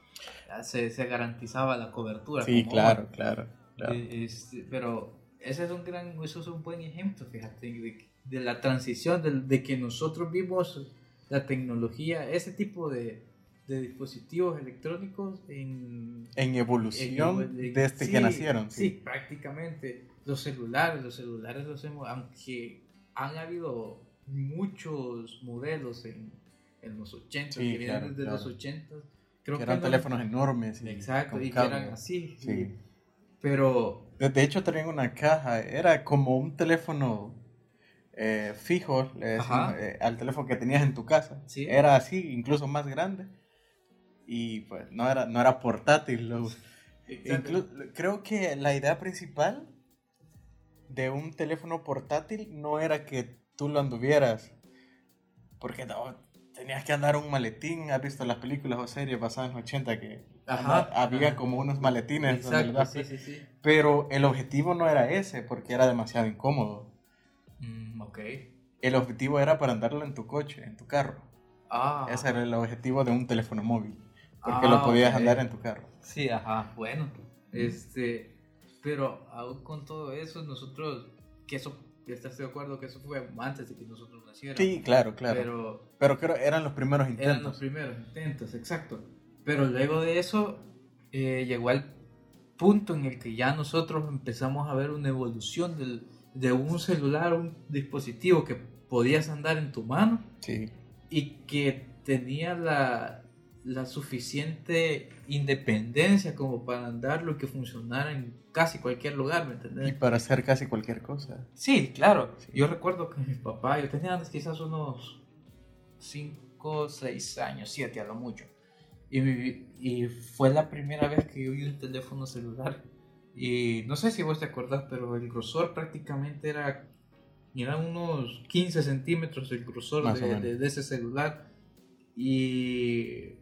ah, se, se garantizaba la cobertura. Sí, claro, ahora. claro. claro. De- este, pero ese es un gran, eso es un buen ejemplo, fíjate, de, de la transición, de, de que nosotros vimos la tecnología, ese tipo de, de dispositivos electrónicos en, En evolución en- en- desde sí, que nacieron. Sí, prácticamente. Los celulares, los celulares los hemos, aunque han habido muchos modelos en, en los 80, Sí, que vienen claro, desde claro. los 80, creo que que eran no- teléfonos enormes. y Exacto, y que eran así. Sí. Pero... De, hecho, tenía una caja, era como un teléfono eh, fijo le decimos, eh, al teléfono que tenías en tu casa. Sí. Era así, incluso más grande. Y pues no era, no era portátil. lo- Inclu- creo que la idea principal de un teléfono portátil no era que tú lo anduvieras. Porque no, tenías que andar un maletín. ¿Has visto las películas o series basadas en los 80 que Ajá, había ajá. como unos maletines? donde le Exacto, das sí, sí, sí. Pero el objetivo no era ese, porque era demasiado incómodo. Mm, ok. El objetivo era para andarlo en tu coche, en tu carro. Ah. Ese era el objetivo de un teléfono móvil. Porque Ah, lo podías ok. andar en tu carro. Sí, ajá, bueno. Este, pero aún con todo eso, nosotros, que eso, ¿estás de acuerdo que eso fue antes de que nosotros naciéramos? Sí, claro, claro. Pero, Pero creo eran los primeros eran intentos. los primeros intentos, exacto. Pero luego de eso, eh, llegó al punto en el que ya nosotros empezamos a ver una evolución del, de un celular, un dispositivo que podías andar en tu mano Sí. y que tenía la, la suficiente independencia como para andarlo y que funcionara en casi cualquier lugar, ¿me Y entendés? para hacer casi cualquier cosa. Sí, claro. Sí. Yo recuerdo que mi papá, yo tenía quizás unos 5, 6 años, 7 a lo mucho. Y, mi- y fue la primera vez que yo vi un teléfono celular. Y no sé si vos te acordás, pero el grosor prácticamente era, era unos 15 centímetros el grosor de- de ese celular. Y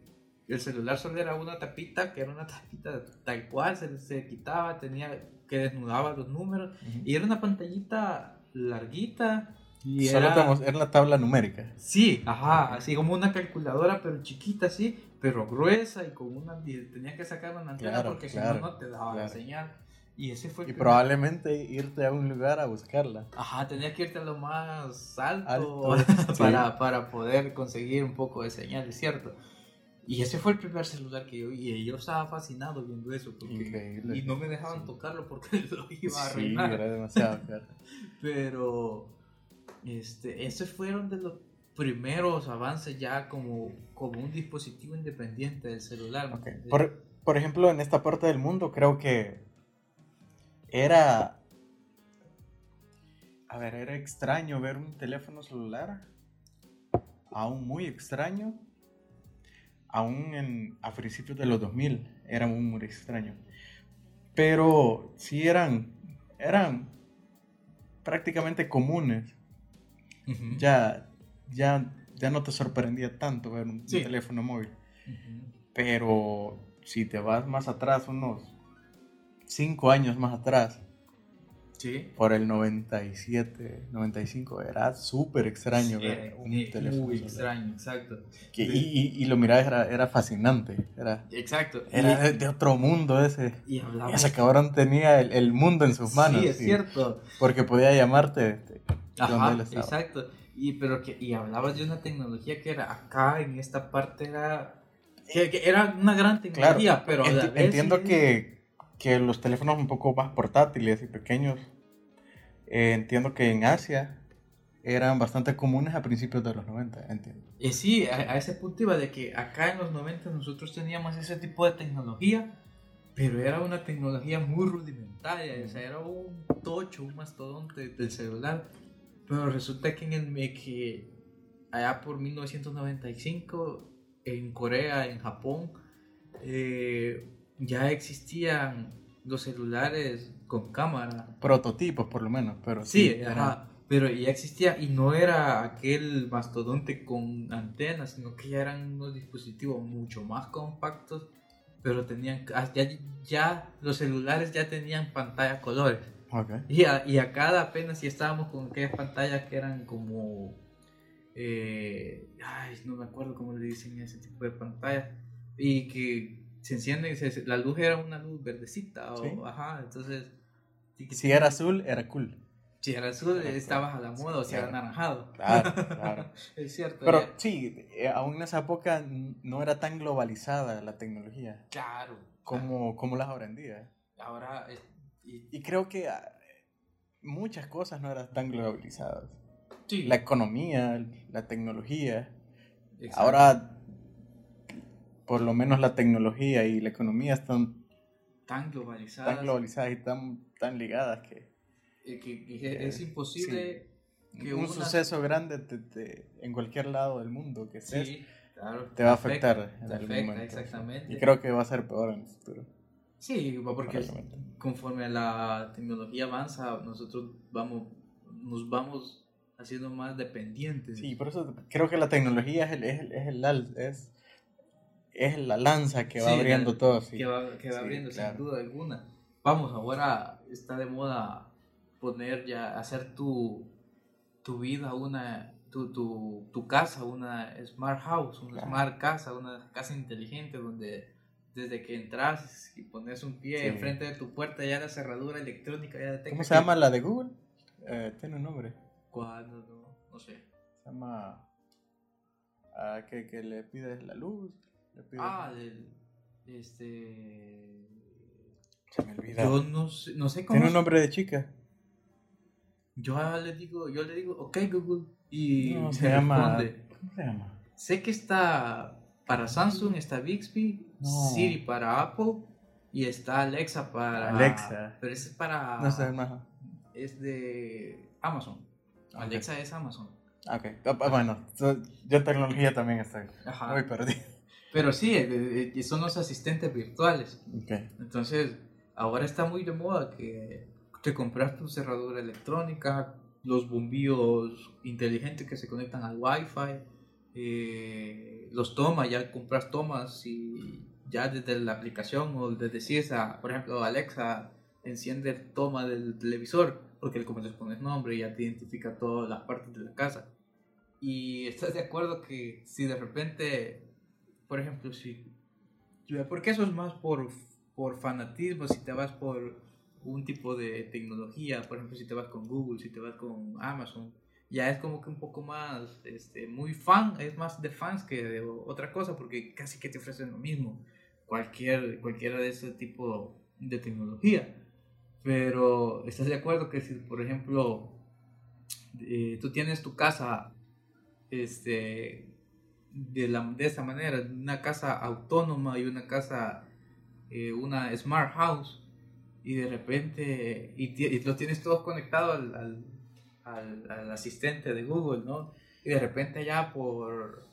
el celular solo era una tapita, que era una tapita tal cual, se, se quitaba, tenía que desnudaba los números. Y era una pantallita larguita. Y Solo era... era la tabla numérica. Sí, ajá, así como una calculadora, pero chiquita así, pero gruesa y con una... y Tenías que sacar una antena Claro, porque claro, si no, no te daba la claro. señal. Y ese fue Y primer- probablemente irte a un lugar a buscarla. Ajá, tenías que irte a lo más alto, Alto, sí. para, para poder conseguir un poco de señal, es cierto. Y ese fue el primer celular que yo vi y yo estaba fascinado viendo eso. Porque, Increíble. Y no me dejaban Sí. tocarlo porque lo iba a Sí, arruinar. era demasiado caro. Pero este, esos fueron de los primeros avances ya como, como un dispositivo independiente del celular. Por, por ejemplo, en esta parte del mundo creo que era... A ver, era extraño ver un teléfono celular. Aún muy extraño. Aún en, a principios de los 2000 era muy, muy extraño. Pero sí eran, eran prácticamente comunes. Ya, ya, ya no te sorprendía tanto ver un Sí. teléfono móvil. Pero si te vas más atrás, unos 5 años más atrás, Sí. por el 97, 95, era súper extraño Sí, ver un eh, teléfono. Muy extraño, exacto. Que- y, y, y lo mirabas, era, era fascinante. Era, Exacto. era de, otro mundo ese. y hablamos. Ese cabrón tenía el, el mundo en sus manos. Sí, es cierto. Porque podía llamarte donde Ajá, él estaba. exacto. Y, pero que, y hablabas de una tecnología que era acá, en esta parte era. Que, que era una gran Claro, tecnología, pero enti- vez entiendo que, que los teléfonos un poco más portátiles y pequeños, eh, entiendo que en Asia eran bastante comunes a principios de los 90, entiendo. Y sí, a, ese punto iba de que acá en los 90 nosotros teníamos ese tipo de tecnología, pero era una tecnología muy rudimentaria, era un tocho, un mastodonte del celular. Pero resulta que en el que allá por 1995 en Corea, en Japón, eh, ya existían los celulares con cámara. Prototipos por lo menos, pero Sí, ajá, pero ya existía y no era aquel mastodonte con antenas, sino que ya eran unos dispositivos mucho más compactos, pero tenían, ah, ya, ya los celulares ya tenían pantalla a colores. Ok. Y, a, y acá apenas si estábamos con aquellas pantallas que eran como, eh, ay, no me acuerdo cómo le dicen a ese tipo de pantallas, y que se encienden, se- la luz era una luz verdecita, o, Sí. ajá, entonces... Si era azul, era cool. si era azul, Claro, estabas a la moda, o si era claro. anaranjado. Claro, claro. Es cierto. Pero ya- sí, eh, aún en esa época no era tan globalizada la tecnología claro. como, como las ahora en día. Ahora. es- y- Y creo que ah, muchas cosas no eran tan globalizadas. sí, La economía, la tecnología. exacto. Ahora, por lo menos la tecnología y la economía están tan globalizadas. Tan globalizadas y tan, tan ligadas que... que, que es imposible que un una- suceso grande te- te- en cualquier lado del mundo que estés Sí, claro. te va a afecta, afectar en te algún afecta, momento. exactamente. Y creo que va a ser peor en el futuro. Sí, porque conforme la tecnología avanza, nosotros vamos, nos vamos haciendo más dependientes. Sí, por eso creo que la tecnología es, el, es, el- es, el es, es la lanza que va Sí, abriendo la- todo. sí. que va, que va Sí, abriendo claro. sin duda alguna. Vamos, ahora está de moda poner ya, hacer tu, tu vida una, tu, tu, tu casa una smart house, una Claro. smart casa, una casa inteligente donde desde que entras y pones un pie enfrente de tu puerta ya la cerradura electrónica ya detecta ¿Cómo se llama la de Google? Eh, tiene un nombre. ¿Cuál? No, no, no sé. Se llama... ah, que, que le pides la luz. Ah, del, este... se me olvidó. Yo no sé, no sé cómo... Tiene un nombre de chica. Yo le digo, yo le digo, ok Google, y No, se llama... responde. ¿Cómo se llama? Sé que está para Samsung, está Bixby, No. Siri para Apple y está Alexa para... Alexa. Pero ese es para... No sé, más. Es de Amazon. Alexa es Amazon. Ok, Ah, bueno, yo en tecnología también estoy Ajá. muy perdido. Pero sí, eh, eh, eh, son los asistentes virtuales. Entonces, ahora está muy de moda que te compras tu cerradura electrónica, los bombillos inteligentes que se conectan al Wi-Fi, eh, los tomas, ya compras tomas y ya desde la aplicación o desde si esa, por ejemplo, Alexa enciende el toma del televisor, porque como le pones nombre ya te identifica todas las partes de la casa. Y estás de acuerdo que si de repente, por ejemplo, si porque eso es más por, por fanatismo, si te vas por un tipo de tecnología, por ejemplo, si te vas con Google, si te vas con Amazon, ya es como que un poco más, este, muy fan, es más de fans que de otra cosa, porque casi que te ofrecen lo mismo, cualquier, cualquiera de ese tipo de tecnología. Pero, ¿estás de acuerdo que si, por ejemplo, eh, tú tienes tu casa, este, de, la, de esa manera, una casa autónoma y una casa, eh, una smart house, y de repente, y, y lo tienes todo conectado al, al, al- al asistente de Google, ¿no? Y de repente ya por,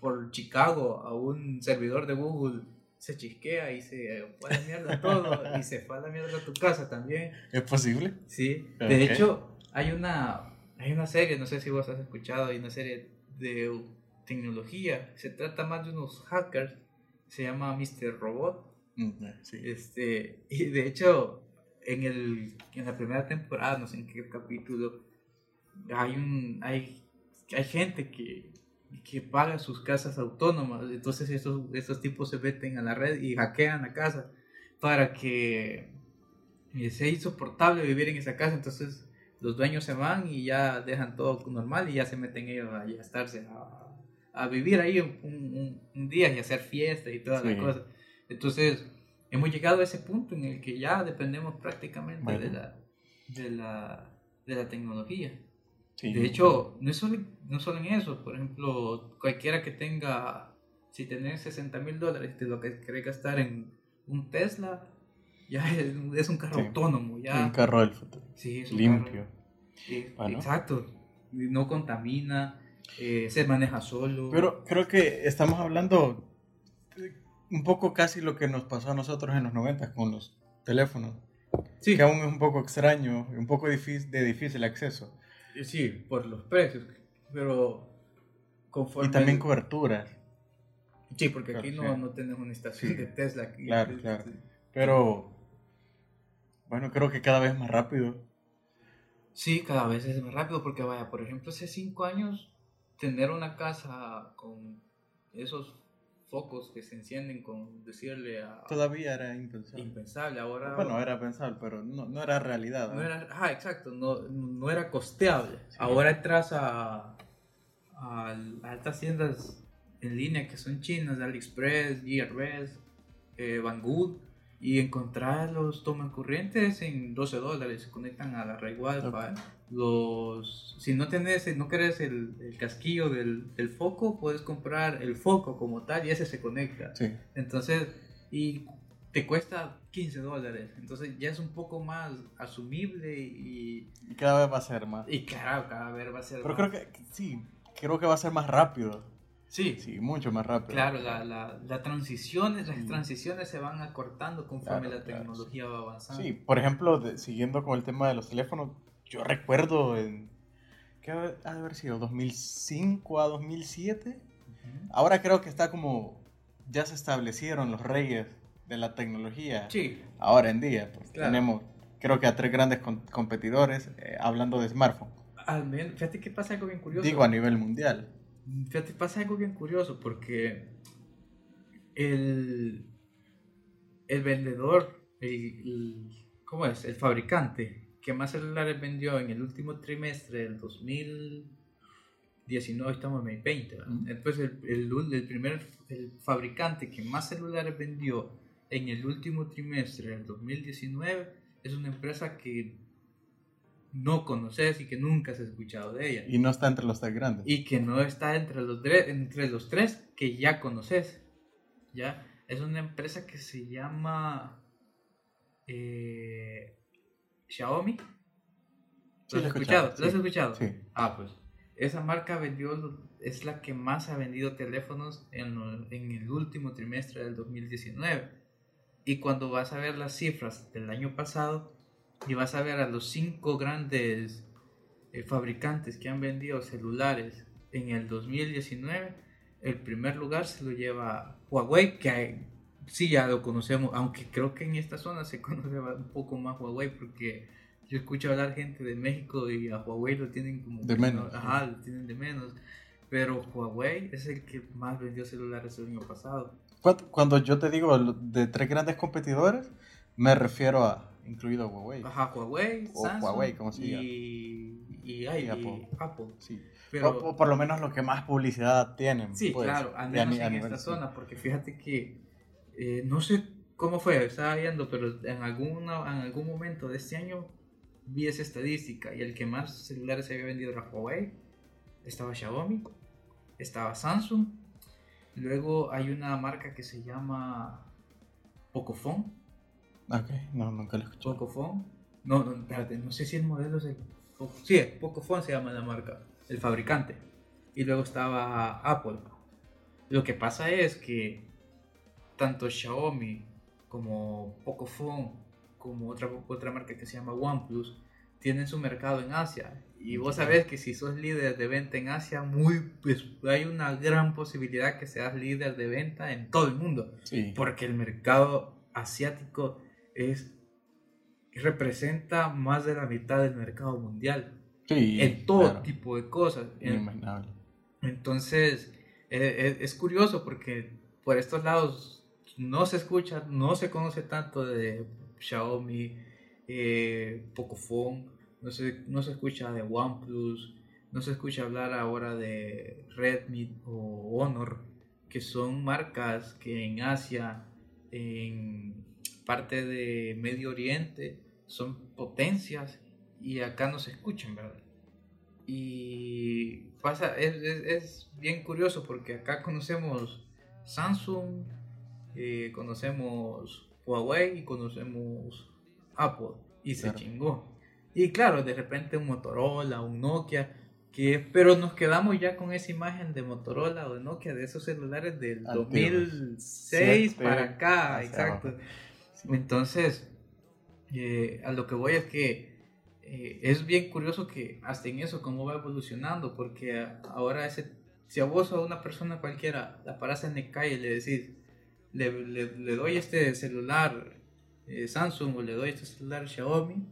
por Chicago a un servidor de Google se chisquea y se fue a la mierda todo y se fue a la mierda tu casa también. ¿Es posible? Sí, de hecho hay una, hay una serie, no sé si vos has escuchado, hay una serie de tecnología, se trata más de unos hackers, se llama Mr. Robot, Sí. este, y de hecho en, el, en la primera temporada, no sé en qué capítulo, hay, un, hay, hay gente que, que paga sus casas autónomas, entonces estos, estos tipos se meten a la red y hackean la casa para que y sea insoportable vivir en esa casa, entonces los dueños se van y ya dejan todo normal y ya se meten ellos a, ya estarse a, a vivir ahí un, un- un día y hacer fiesta y todas las Sí. cosas. Entonces hemos llegado a ese punto en el que ya dependemos prácticamente de, Bueno. la, de, la, de la tecnología. Sí. De hecho, no es, solo, no solo en eso, por ejemplo, cualquiera que tenga, si tenés 60 mil dólares, te lo que querés gastar en un Tesla, ya es, es un carro Sí. autónomo, ya. un carro del futuro. Sí, es un Limpio. carro- sí, Bueno. Exacto, no contamina, eh, se maneja solo. Pero creo que estamos hablando un poco casi lo que nos pasó a nosotros en los 90 con los teléfonos. sí, Que aún es un poco extraño y un poco difícil, de difícil acceso. sí, por los precios, pero conforme... Y también el- cobertura. Sí, porque Claro, aquí sí. no, no tenemos una estación Sí. de Tesla. Aquí. Claro, claro. Pero, bueno, creo que cada vez más rápido. Sí, cada vez es más rápido porque vaya, por ejemplo, hace cinco años tener una casa con esos focos que se encienden con decirle a Todavía era impensable. impensable, ahora Bueno, era pensable, pero no, no era realidad. no ¿no? era, ah, exacto, no, no era costeable. Sí. Ahora entras a, a, a estas tiendas en línea que son chinas, AliExpress, GRS, eh, Banggood, y encontrar los tomas corrientes en 12 dólares, se conectan a la red Wi-Fi. Ok. Los, si no tenés, no querés el, el casquillo del, del foco, puedes comprar el foco como tal y ese se conecta. Sí. Entonces, y te cuesta 15 dólares. Entonces ya es un poco más asumible y... Y cada vez va a ser más. Y claro, cada vez va a ser Pero más. creo que, sí, creo que va a ser más rápido. Sí, Sí, mucho más rápido. claro, la, la, la transiciones, las transiciones se van acortando conforme Claro, la claro, tecnología va avanzando. Sí, por ejemplo, de- siguiendo con el tema de los teléfonos, yo recuerdo en... ¿Qué ha de haber sido? ¿2005 a 2007? Ujú. Ahora creo que está como... Ya se establecieron los reyes de la tecnología. Sí, Ahora en día, pues Claro. tenemos, creo que a tres grandes competidores eh, hablando de smartphone. al menos, fíjate que pasa algo bien curioso. Digo a nivel mundial. Fíjate, pasa algo bien curioso porque el, el vendedor, el, el- ¿cómo es? El fabricante que más celulares vendió en el último trimestre del 2019, estamos en el 20, ¿verdad? Entonces el, el, el primer el fabricante que más celulares vendió en el último trimestre del 2019 es una empresa que no conoces y que nunca has escuchado de ella Y no está entre los tres grandes. y que no está entre los, entre los tres que ya conoces. ¿ya? Es una empresa que se llama eh, Xiaomi. Sí, ¿Lo has he escuchado? ¿Lo has sí. escuchado? Sí. Ah, pues. Esa marca vendió, es la que más ha vendido teléfonos en, lo- en el último trimestre del 2019. Y cuando vas a ver las cifras del año pasado y vas a ver a los cinco grandes eh, fabricantes que han vendido celulares en el 2019, el primer lugar se lo lleva Huawei, que sí ya lo conocemos, aunque creo que en esta zona se conoce un poco más Huawei porque yo escucho hablar gente de México y a Huawei lo tienen como De menos, no- ajá, lo tienen de menos. Pero Huawei es el que más vendió celulares el año pasado. Cuando, yo te digo de tres grandes competidores, me refiero a, incluido Huawei. Ajá, Huawei, O Samsung Huawei, como se diga. y, y, Y Apple. Apple. Sí. Pero, o, o por lo menos los que más publicidad tienen. Sí, pues, claro, al menos en esta sí. zona, porque fíjate que eh, no sé cómo fue, estaba viendo, pero en, alguna, en algún momento de este año vi esa estadística y el que más celulares se había vendido era Huawei, estaba Xiaomi, estaba Samsung, luego hay una marca que se llama Pocophone, Ok, no, nunca lo escuché. Pocophone, no, no, espérate, no sé si el modelo es el, sí, Pocophone se llama la marca, el fabricante, y luego estaba Apple. Lo que pasa es que tanto Xiaomi como Pocophone, como otra, otra marca que se llama OnePlus, tienen su mercado en Asia. Y vos sabés que si sos líder de venta en Asia, muy, pues, hay una gran posibilidad que seas líder de venta en todo el mundo. Sí. Porque el mercado asiático es representa más de la mitad del mercado mundial Sí, en todo claro. tipo de cosas. Inimaginable. entonces, eh, eh, es curioso porque por estos lados no se escucha, no se conoce tanto de Xiaomi, eh, Pocophone, no se, no se escucha de OnePlus, no se escucha hablar ahora de Redmi o Honor, que son marcas que en Asia, en parte de Medio Oriente, son potencias y acá no se escuchan, ¿verdad? Y pasa, es, es- es bien curioso porque acá conocemos Samsung, eh, conocemos Huawei y conocemos Apple y se Claro. chingó. Y claro, de repente un Motorola, un Nokia, que, pero nos quedamos ya con esa imagen de Motorola o de Nokia, de esos celulares del Antiguos. 2006 Siete para acá, exacto. abajo. Entonces, eh, a lo que voy es que eh, es bien curioso que hasta en eso cómo va evolucionando, porque a- ahora ese, si a vos o a una persona cualquiera la paras en la calle y le decís, le, le- le doy este celular eh, Samsung o le doy este celular Xiaomi,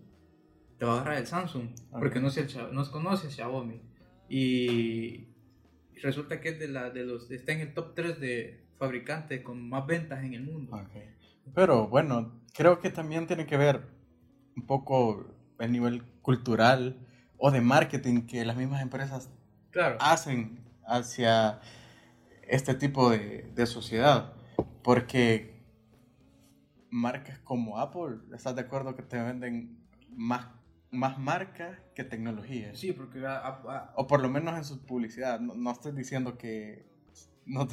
te va a agarrar el Samsung, porque no, se, no conoce a Xiaomi. Y resulta que es de, la, de los, está en el top 3 de fabricantes con más ventas en el mundo. Ok. Pero bueno, creo que también tiene que ver un poco el nivel cultural o de marketing que las mismas empresas Claro. hacen hacia este tipo de, de sociedad. Porque marcas como Apple, ¿estás de acuerdo que te venden más, más marca que tecnología? Sí, porque a- a- O por lo menos en su publicidad. No, no estoy diciendo que no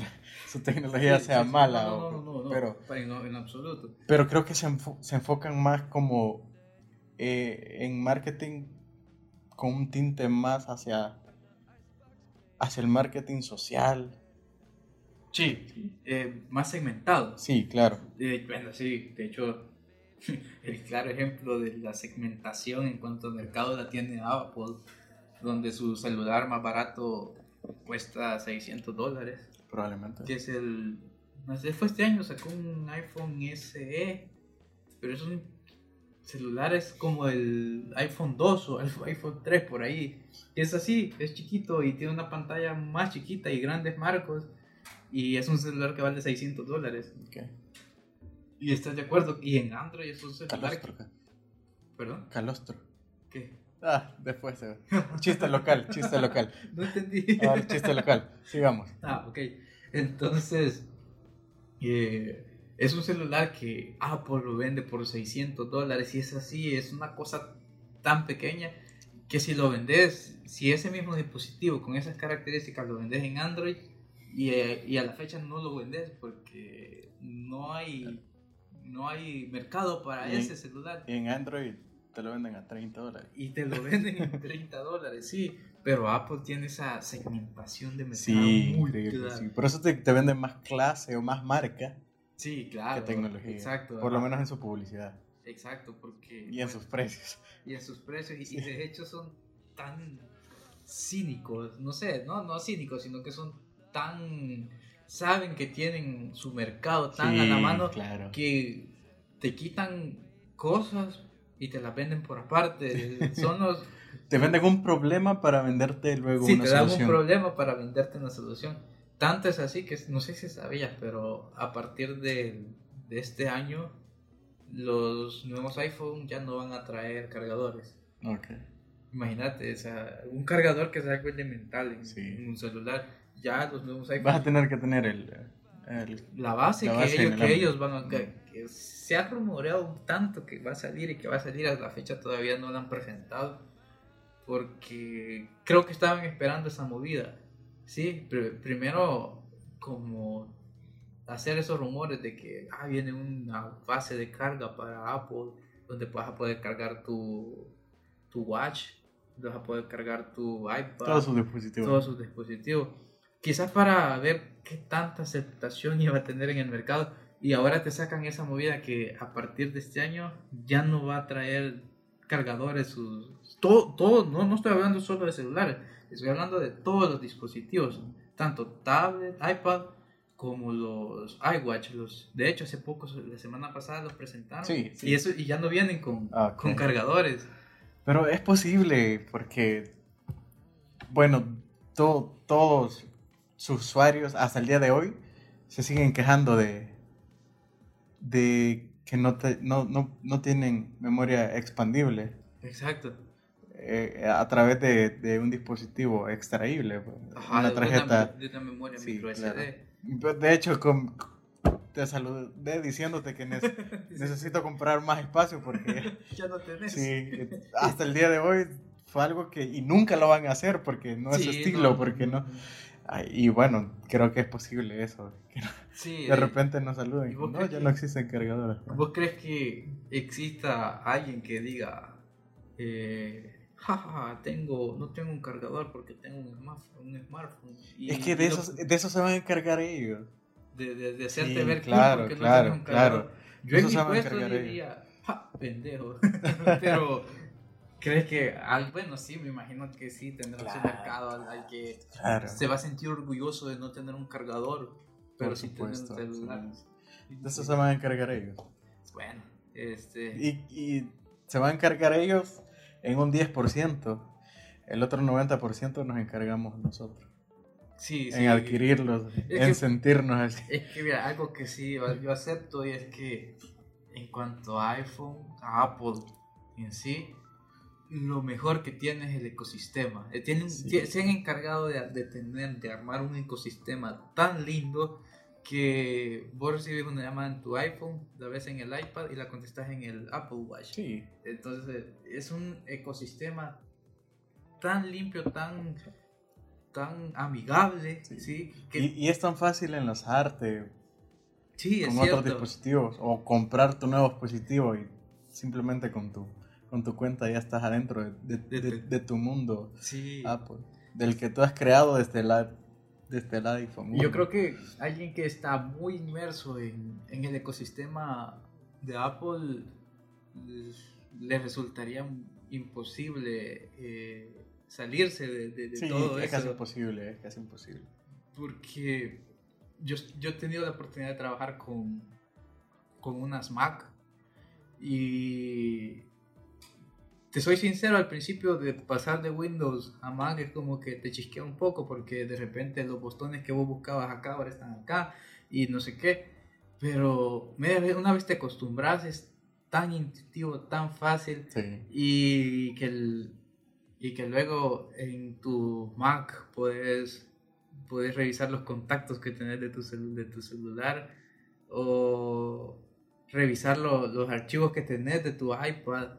su tecnología Sí, sea sí, mala, No, no, no, pero, en, en absoluto. pero creo que se, enfo- se enfocan más como eh, en marketing con un tinte más hacia, hacia el marketing social. Sí, eh, más segmentado. Sí, claro. Eh, bueno, sí, de hecho, el claro ejemplo de la segmentación en cuanto al mercado la tiene Apple, donde su celular más barato cuesta 600 dólares, Probablemente. que es el... No sé, fue este año, sacó un iPhone SE, pero es un celular es como el iPhone 2 o el iPhone 3 por ahí. que Es así, es chiquito y tiene una pantalla más chiquita y grandes marcos. Y es un celular que vale 600 dólares. Ok. Y estás de acuerdo. Y en Android es un celular. Calostro. que- Perdón, Calostro. ¿qué? Ah, después. eh. Chiste local, chiste local. No entendí. Ahora, chiste local. Sigamos. Ah, ok. Entonces, eh, es un celular que Apple lo vende por 600 dólares y es así, es una cosa tan pequeña que si lo vendes, si ese mismo dispositivo con esas características lo vendes en Android y, eh, y a la fecha no lo vendes porque no hay, no hay mercado para ese celular en Android te lo venden a 30 dólares. y te lo venden en 30 dólares, sí, pero Apple tiene esa segmentación de mercado Sí, muy clara. sí. Por eso te, te venden más clase o más marca Sí, claro. que tecnología. Exacto. Por lo menos en su publicidad Exacto, porque... y en bueno, sus precios. y en sus precios. Y, y de hecho son tan cínicos, no sé, no, no cínicos, sino que son tan... Saben que tienen su mercado tan a la mano claro. que te quitan cosas y te las venden por aparte. Son los... Te venden un problema para venderte luego Sí, una te dan un solución. problema para venderte una solución. Tanto es así que no sé si sabías, pero a partir de, de este año los nuevos iPhone ya no van a traer cargadores. Ok. Imagínate, o sea, un cargador que algo elemental en, Sí. en un celular, ya los nuevos Vas a iPhone, tener que tener el, el- la base, la que, base en ellos, el que ellos van a... Que, que se ha rumoreado tanto que va a salir y que va a salir a la fecha todavía no la han presentado, porque creo que estaban esperando esa movida. Sí, pr- primero como hacer esos rumores de que ah, viene una base de carga para Apple donde vas a poder cargar tu, tu watch, vas a poder cargar tu iPad, todos sus dispositivos. todos sus dispositivos. Quizás para ver qué tanta aceptación iba a tener en el mercado. Y ahora te sacan esa movida que a partir de este año ya no va a traer cargadores. Sus, todo, todo, no, no estoy hablando solo de celulares, estoy hablando de todos los dispositivos, tanto tablet, iPad, como los iWatch. Los, de hecho, hace poco, la semana pasada los presentaron. Sí, sí. Y, eso, y ya no vienen con, Ah, con cargadores. Pero es posible porque, bueno, to- todos sus usuarios hasta el día de hoy se siguen quejando de, de que no, te- no, no, no tienen memoria expandible Exacto. eh, a través de, de un dispositivo extraíble, pues, Ajá, una de tarjeta. de una memoria Sí, micro claro. SD. De hecho, con- te saludé diciéndote que ne- necesito comprar más espacio porque ya no tenés. Sí, hasta el día de hoy fue algo que, y nunca lo van a hacer porque no es Sí, estilo, porque no. Ay, y bueno, creo que es posible eso, que no- Sí, de repente nos saluden, ¿Y vos no, ya que- no existen cargadores. ¿Vos crees que exista alguien que diga, eh, jaja, tengo, no tengo un cargador porque tengo un smartphone? Un smartphone y- Es que de eso, de eso se van a encargar ellos. de, de- de hacerte Sí, ver claro, porque no claro, tienes un cargador. claro. Yo en mi puesto diría, ja, pendejo. Pero, ¿crees que, al- bueno, sí, me imagino que sí, tendrá su Claro. mercado al, al que Claro. se va a sentir orgulloso de no tener un cargador, pero sí tener un celular. De eso se van a encargar ellos. Bueno, este... Y, y se van a encargar ellos en un 10%. El otro 90% nos encargamos nosotros. Sí, sí. En adquirirlos, Es en que- sentirnos así. Es que mira, algo que sí yo acepto y es que en cuanto a iPhone, a Apple en sí, lo mejor que tiene es el ecosistema. Eh, tienen- Sí. Se han encargado de, de tener, de armar un ecosistema tan lindo que vos recibes una llamada en tu iPhone, la ves en el iPad y la contestas en el Apple Watch. Sí, Entonces es un ecosistema tan limpio, tan tan amigable, ¿sí? Sí. Que, Y, y es tan fácil enlazarte sí, con otros dispositivos o comprar tu nuevo dispositivo y simplemente con tu, con tu cuenta ya estás adentro de, de- De- de- de tu mundo Sí. Apple, del que tú has creado desde el, i- desde el iPhone. Yo creo que alguien que está muy inmerso en, en el ecosistema de Apple le resultaría imposible eh, salirse de, sí, todo es eso. casi imposible, es casi imposible. porque yo, yo he tenido la oportunidad de trabajar con, con unas Mac y te soy sincero, al principio de pasar de Windows a Mac es como que te chisquea un poco porque de repente los botones que vos buscabas acá ahora están acá y no sé qué, pero una vez te acostumbras es tan intuitivo, tan fácil Sí, y que, el- y que luego en tu Mac puedes, puedes revisar los contactos que tenés de tu, celu- de tu celular o revisar lo- los archivos que tenés de tu iPad.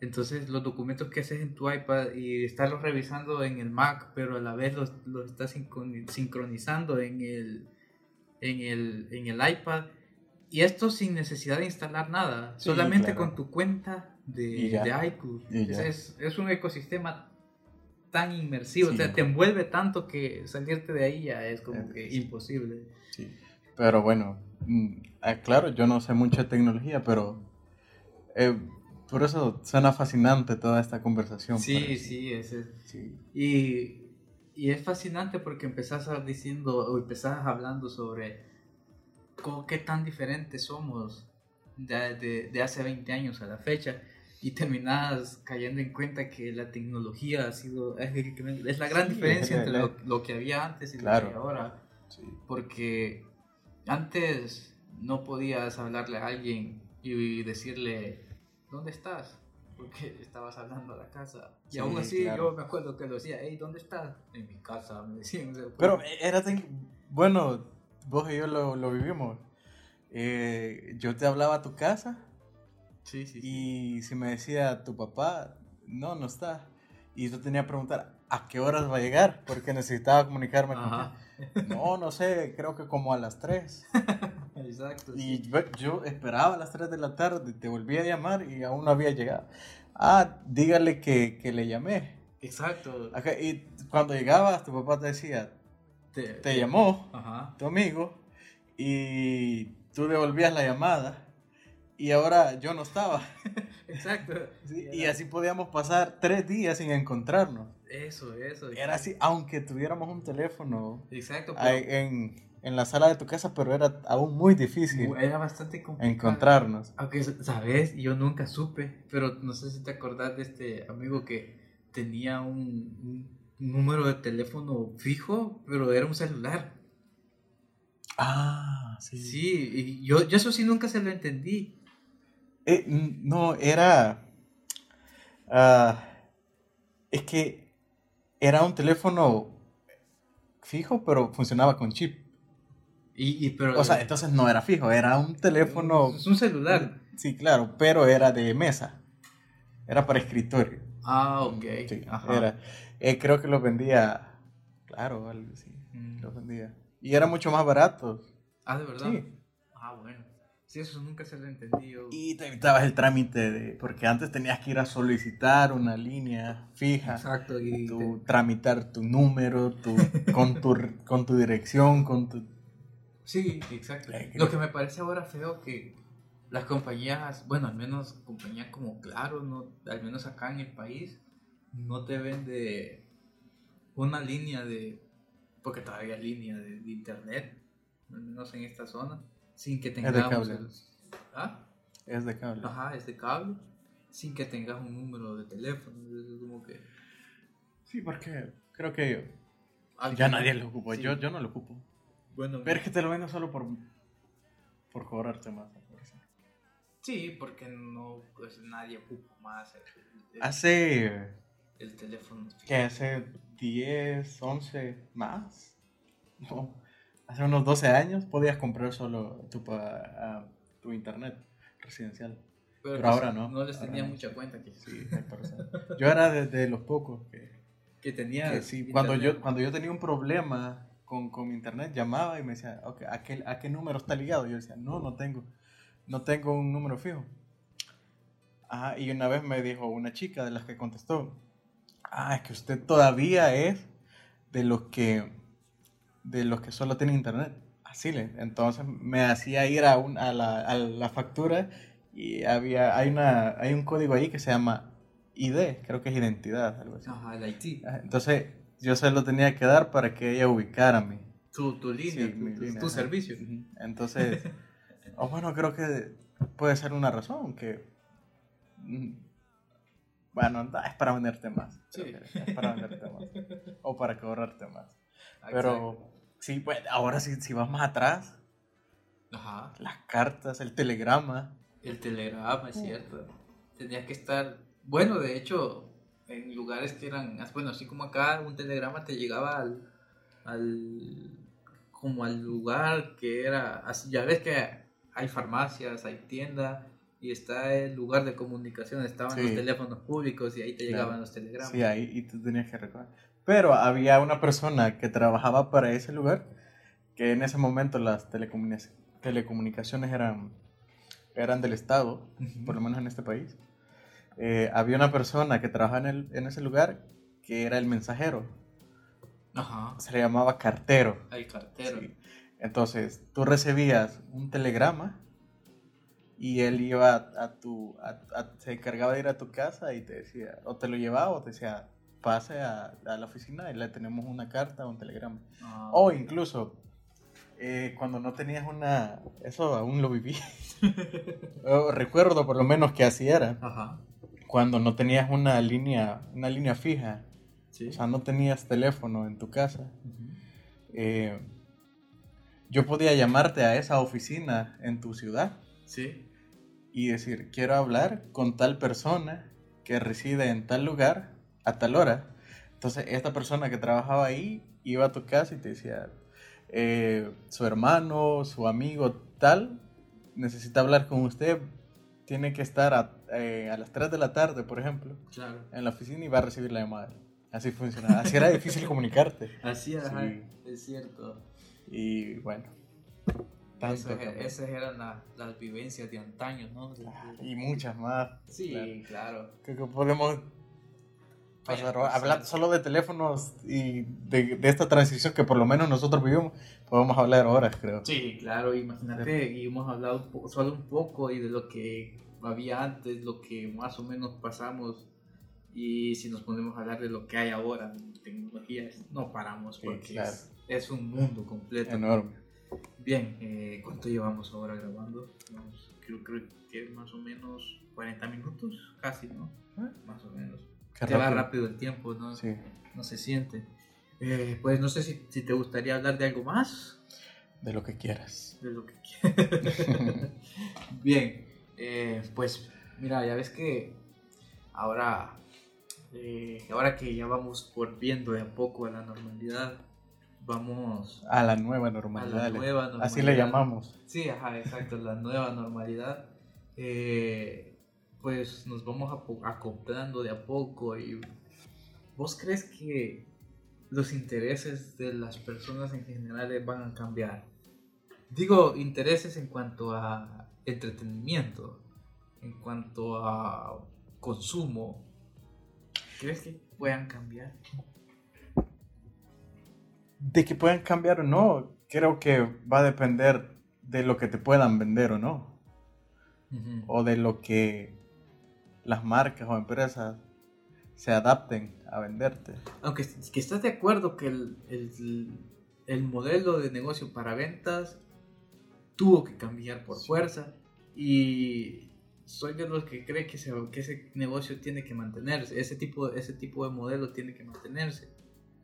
Entonces los documentos que haces en tu iPad y estarlos revisando en el Mac, pero a la vez los, los estás sincroni- sincronizando en el, en, el, en el iPad. Y esto sin necesidad de instalar nada, Sí, solamente claro. con tu cuenta de, de iCloud. Es, es un ecosistema tan inmersivo, Sí. o sea, te envuelve tanto que salirte de ahí ya es como Eh, que imposible. sí. Pero bueno, mm, ah, claro, yo no sé mucho de tecnología, pero eh, por eso suena fascinante toda esta conversación. Sí, sí, es, es- sí. Y, y es fascinante porque empezás diciendo o empezás hablando sobre cómo, qué tan diferentes somos de, de- de hace 20 años a la fecha y terminás cayendo en cuenta que la tecnología ha sido es, es la gran Sí, diferencia entre lo, lo que había antes y Claro. lo que hay ahora sí. porque antes no podías hablarle a alguien y decirle ¿dónde estás? porque estabas hablando a la casa y Sí, aún así claro. yo me acuerdo que lo decía hey ¿dónde estás? en mi casa me decían o sea, Pero era tan... Bueno, vos y yo lo, lo vivimos. Eh, yo te hablaba a tu casa sí, sí, sí. y si me decía tu papá, no, no está. Y yo tenía que preguntar, ¿a qué horas va a llegar? Porque necesitaba comunicarme Ajá, con él. No, no sé, creo que como a las 3. exacto Y sí. yo, esperaba a las 3 de la tarde, te volví a llamar y aún no había llegado. Ah, dígale que, que le llamé. exacto Acá, y cuando llegabas, tu papá te decía, te, te llamó ajá tu amigo y tú devolvías la llamada y ahora yo no estaba. exacto Sí, Y así podíamos pasar tres días sin encontrarnos. Eso eso Era así, aunque tuviéramos un teléfono exacto pero en, en la sala de tu casa, pero era aún muy difícil era bastante complicado encontrarnos. Aunque, ¿sabes? Yo nunca supe, pero no sé si te acordás de este amigo que tenía un, un número de teléfono fijo, pero era un celular. Ah, Sí, y yo, yo eso sí nunca se lo entendí. Eh, no, era... ah, es que era un teléfono fijo, pero funcionaba con chip. Y, y pero O sea, entonces no era fijo, era un teléfono... es un celular. Sí, claro, pero era de mesa. Era para escritorio. Ah, ok. Sí, Ajá. era. Eh, creo que los vendía... Claro, algo así. Mm. Los vendía. Y era mucho más barato. Ah, de verdad. Sí. Ah, bueno. Sí, eso nunca se lo entendí yo. Y te evitabas el trámite de... Porque antes tenías que ir a solicitar una línea fija. Exacto. Y tu, tramitar tu número, tu, con, tu, con tu dirección, con tu... Sí, exacto. Eh, Lo que me parece ahora feo que las compañías, bueno, al menos compañías como Claro, no, al menos acá en el país, no te vende una línea de, porque todavía hay línea de, de internet, al menos en esta zona, sin que de tengamos cable. el- ¿Ah? Es de cable. Ajá, es de cable, sin que tengas un número de teléfono. Es como que... Sí, porque creo que ya nadie lo ocupa. sí. Yo, yo no lo ocupo. Bueno, Pero es que te lo venden solo por, por cobrarte más. sí, porque no, pues nadie ocupa más el, el- Hace, el teléfono. ¿qué? Hace 10, 11 más. No. Hace unos 12 años podías comprar solo tu, pa- ah, tu internet residencial. Pero pues, ahora no, No les tenía mucha cuenta que Sí. Yo era de, de los pocos que, Que tenía. que sí, cuando, yo, cuando yo tenía un problema con, con mi internet, llamaba y me decía, ok, ¿a qué, ¿a qué número está ligado? Yo decía, no, no tengo, no tengo un número fijo. Ajá, y una vez me dijo una chica de las que contestó, ah, es que usted todavía es de los que, de los que solo tiene internet. Así le, entonces me hacía ir a, un, a, la, a la factura y había, hay, una, hay un código ahí que se llama ID, creo que es identidad, algo así. Ajá, el IT. Ajá, Entonces yo se lo tenía que dar para que ella ubicara mi, Tu, tu línea, sí, tu, mi tu- línea, tu ajá. servicio. Entonces, o bueno, creo que puede ser una razón que... mm, Bueno, no, es para venderte más. Sí. Es para venderte más. O para cobrarte más. Pero sí, pues ahora si, si vas más atrás, Ajá. las cartas, el telegrama. El telegrama, es cierto. Tenía que estar. Bueno, de hecho, en lugares que eran. Bueno, así como acá, un telegrama te llegaba al. al como al lugar que era. Así, ya ves que hay farmacias, hay tiendas. Y está el lugar de comunicación, estaban Sí. los teléfonos públicos y ahí te Claro. llegaban los telegramas. Sí, ahí y tú tenías que recoger. Pero había una persona que trabajaba para ese lugar, que en ese momento las telecomunica- telecomunicaciones eran, eran del Estado, por lo menos en este país. Eh, había una persona que trabajaba en, el- en ese lugar que era el mensajero, Ajá. se le llamaba cartero. El cartero. Sí. Entonces, tú recibías un telegrama y él iba a, a tu, a- a- se encargaba de ir a tu casa y te decía, o te lo llevaba o te decía, pase a, a la oficina y le tenemos una carta o un telegrama. Ah. O incluso, eh, cuando no tenías una, eso aún lo viví. Recuerdo por lo menos que así era, Ajá. cuando no tenías una línea, una línea fija, Sí. o sea, no tenías teléfono en tu casa. Ujú. eh, yo podía llamarte a esa oficina en tu ciudad Sí. y decir, quiero hablar con tal persona que reside en tal lugar a tal hora. Entonces, esta persona que trabajaba ahí iba a tu casa y te decía, eh, su hermano, su amigo tal, necesita hablar con usted, tiene que estar a, eh, a las 3 de la tarde, por ejemplo, Claro. en la oficina y va a recibir la llamada. Así funcionaba. Así era difícil comunicarte. Así, ajá, Sí. es cierto. Y bueno. tanto es- cambió. esas eran la- las vivencias de antaño, ¿no? De- Y muchas más. Sí, Claro. claro. Creo que podemos pasar Bueno, pues, hablar sí. solo de teléfonos y de, de esta transición que por lo menos nosotros vivimos. Podemos hablar horas, creo. Sí, claro, imagínate, y hemos hablado solo un poco y de lo que había antes, lo que más o menos pasamos, y si nos ponemos a hablar de lo que hay ahora en tecnologías, no paramos Sí, porque claro. es, es un mundo completo. Enorme. Bien, eh, ¿cuánto llevamos ahora grabando? Vamos, creo, creo que más o menos 40 minutos, casi, ¿no? Más o menos. Qué Te va rápido. rápido el tiempo, ¿no? Sí. No se siente. Eh, pues no sé si, si te gustaría hablar de algo más. De lo que quieras. De lo que quieras. Bien, eh, pues mira, ya ves que ahora, eh, ahora que ya vamos volviendo de a poco a la normalidad, vamos A la nueva a normalidad. la le- nueva normalidad. Así le llamamos. Sí, ajá, exacto, la nueva normalidad. Eh, pues nos vamos acoplando de a poco y ¿vos crees que los intereses de las personas en general van a cambiar? Digo, intereses en cuanto a entretenimiento, en cuanto a consumo. ¿Crees que puedan cambiar? De que puedan cambiar o no, creo que va a depender de lo que te puedan vender o no. O de lo que las marcas o empresas se adapten a venderte. Aunque que estás de acuerdo que el, el- el modelo de negocio para ventas tuvo que cambiar por fuerza y soy de los que cree que, se- que ese negocio tiene que mantenerse, ese tipo, ese tipo de modelo tiene que mantenerse,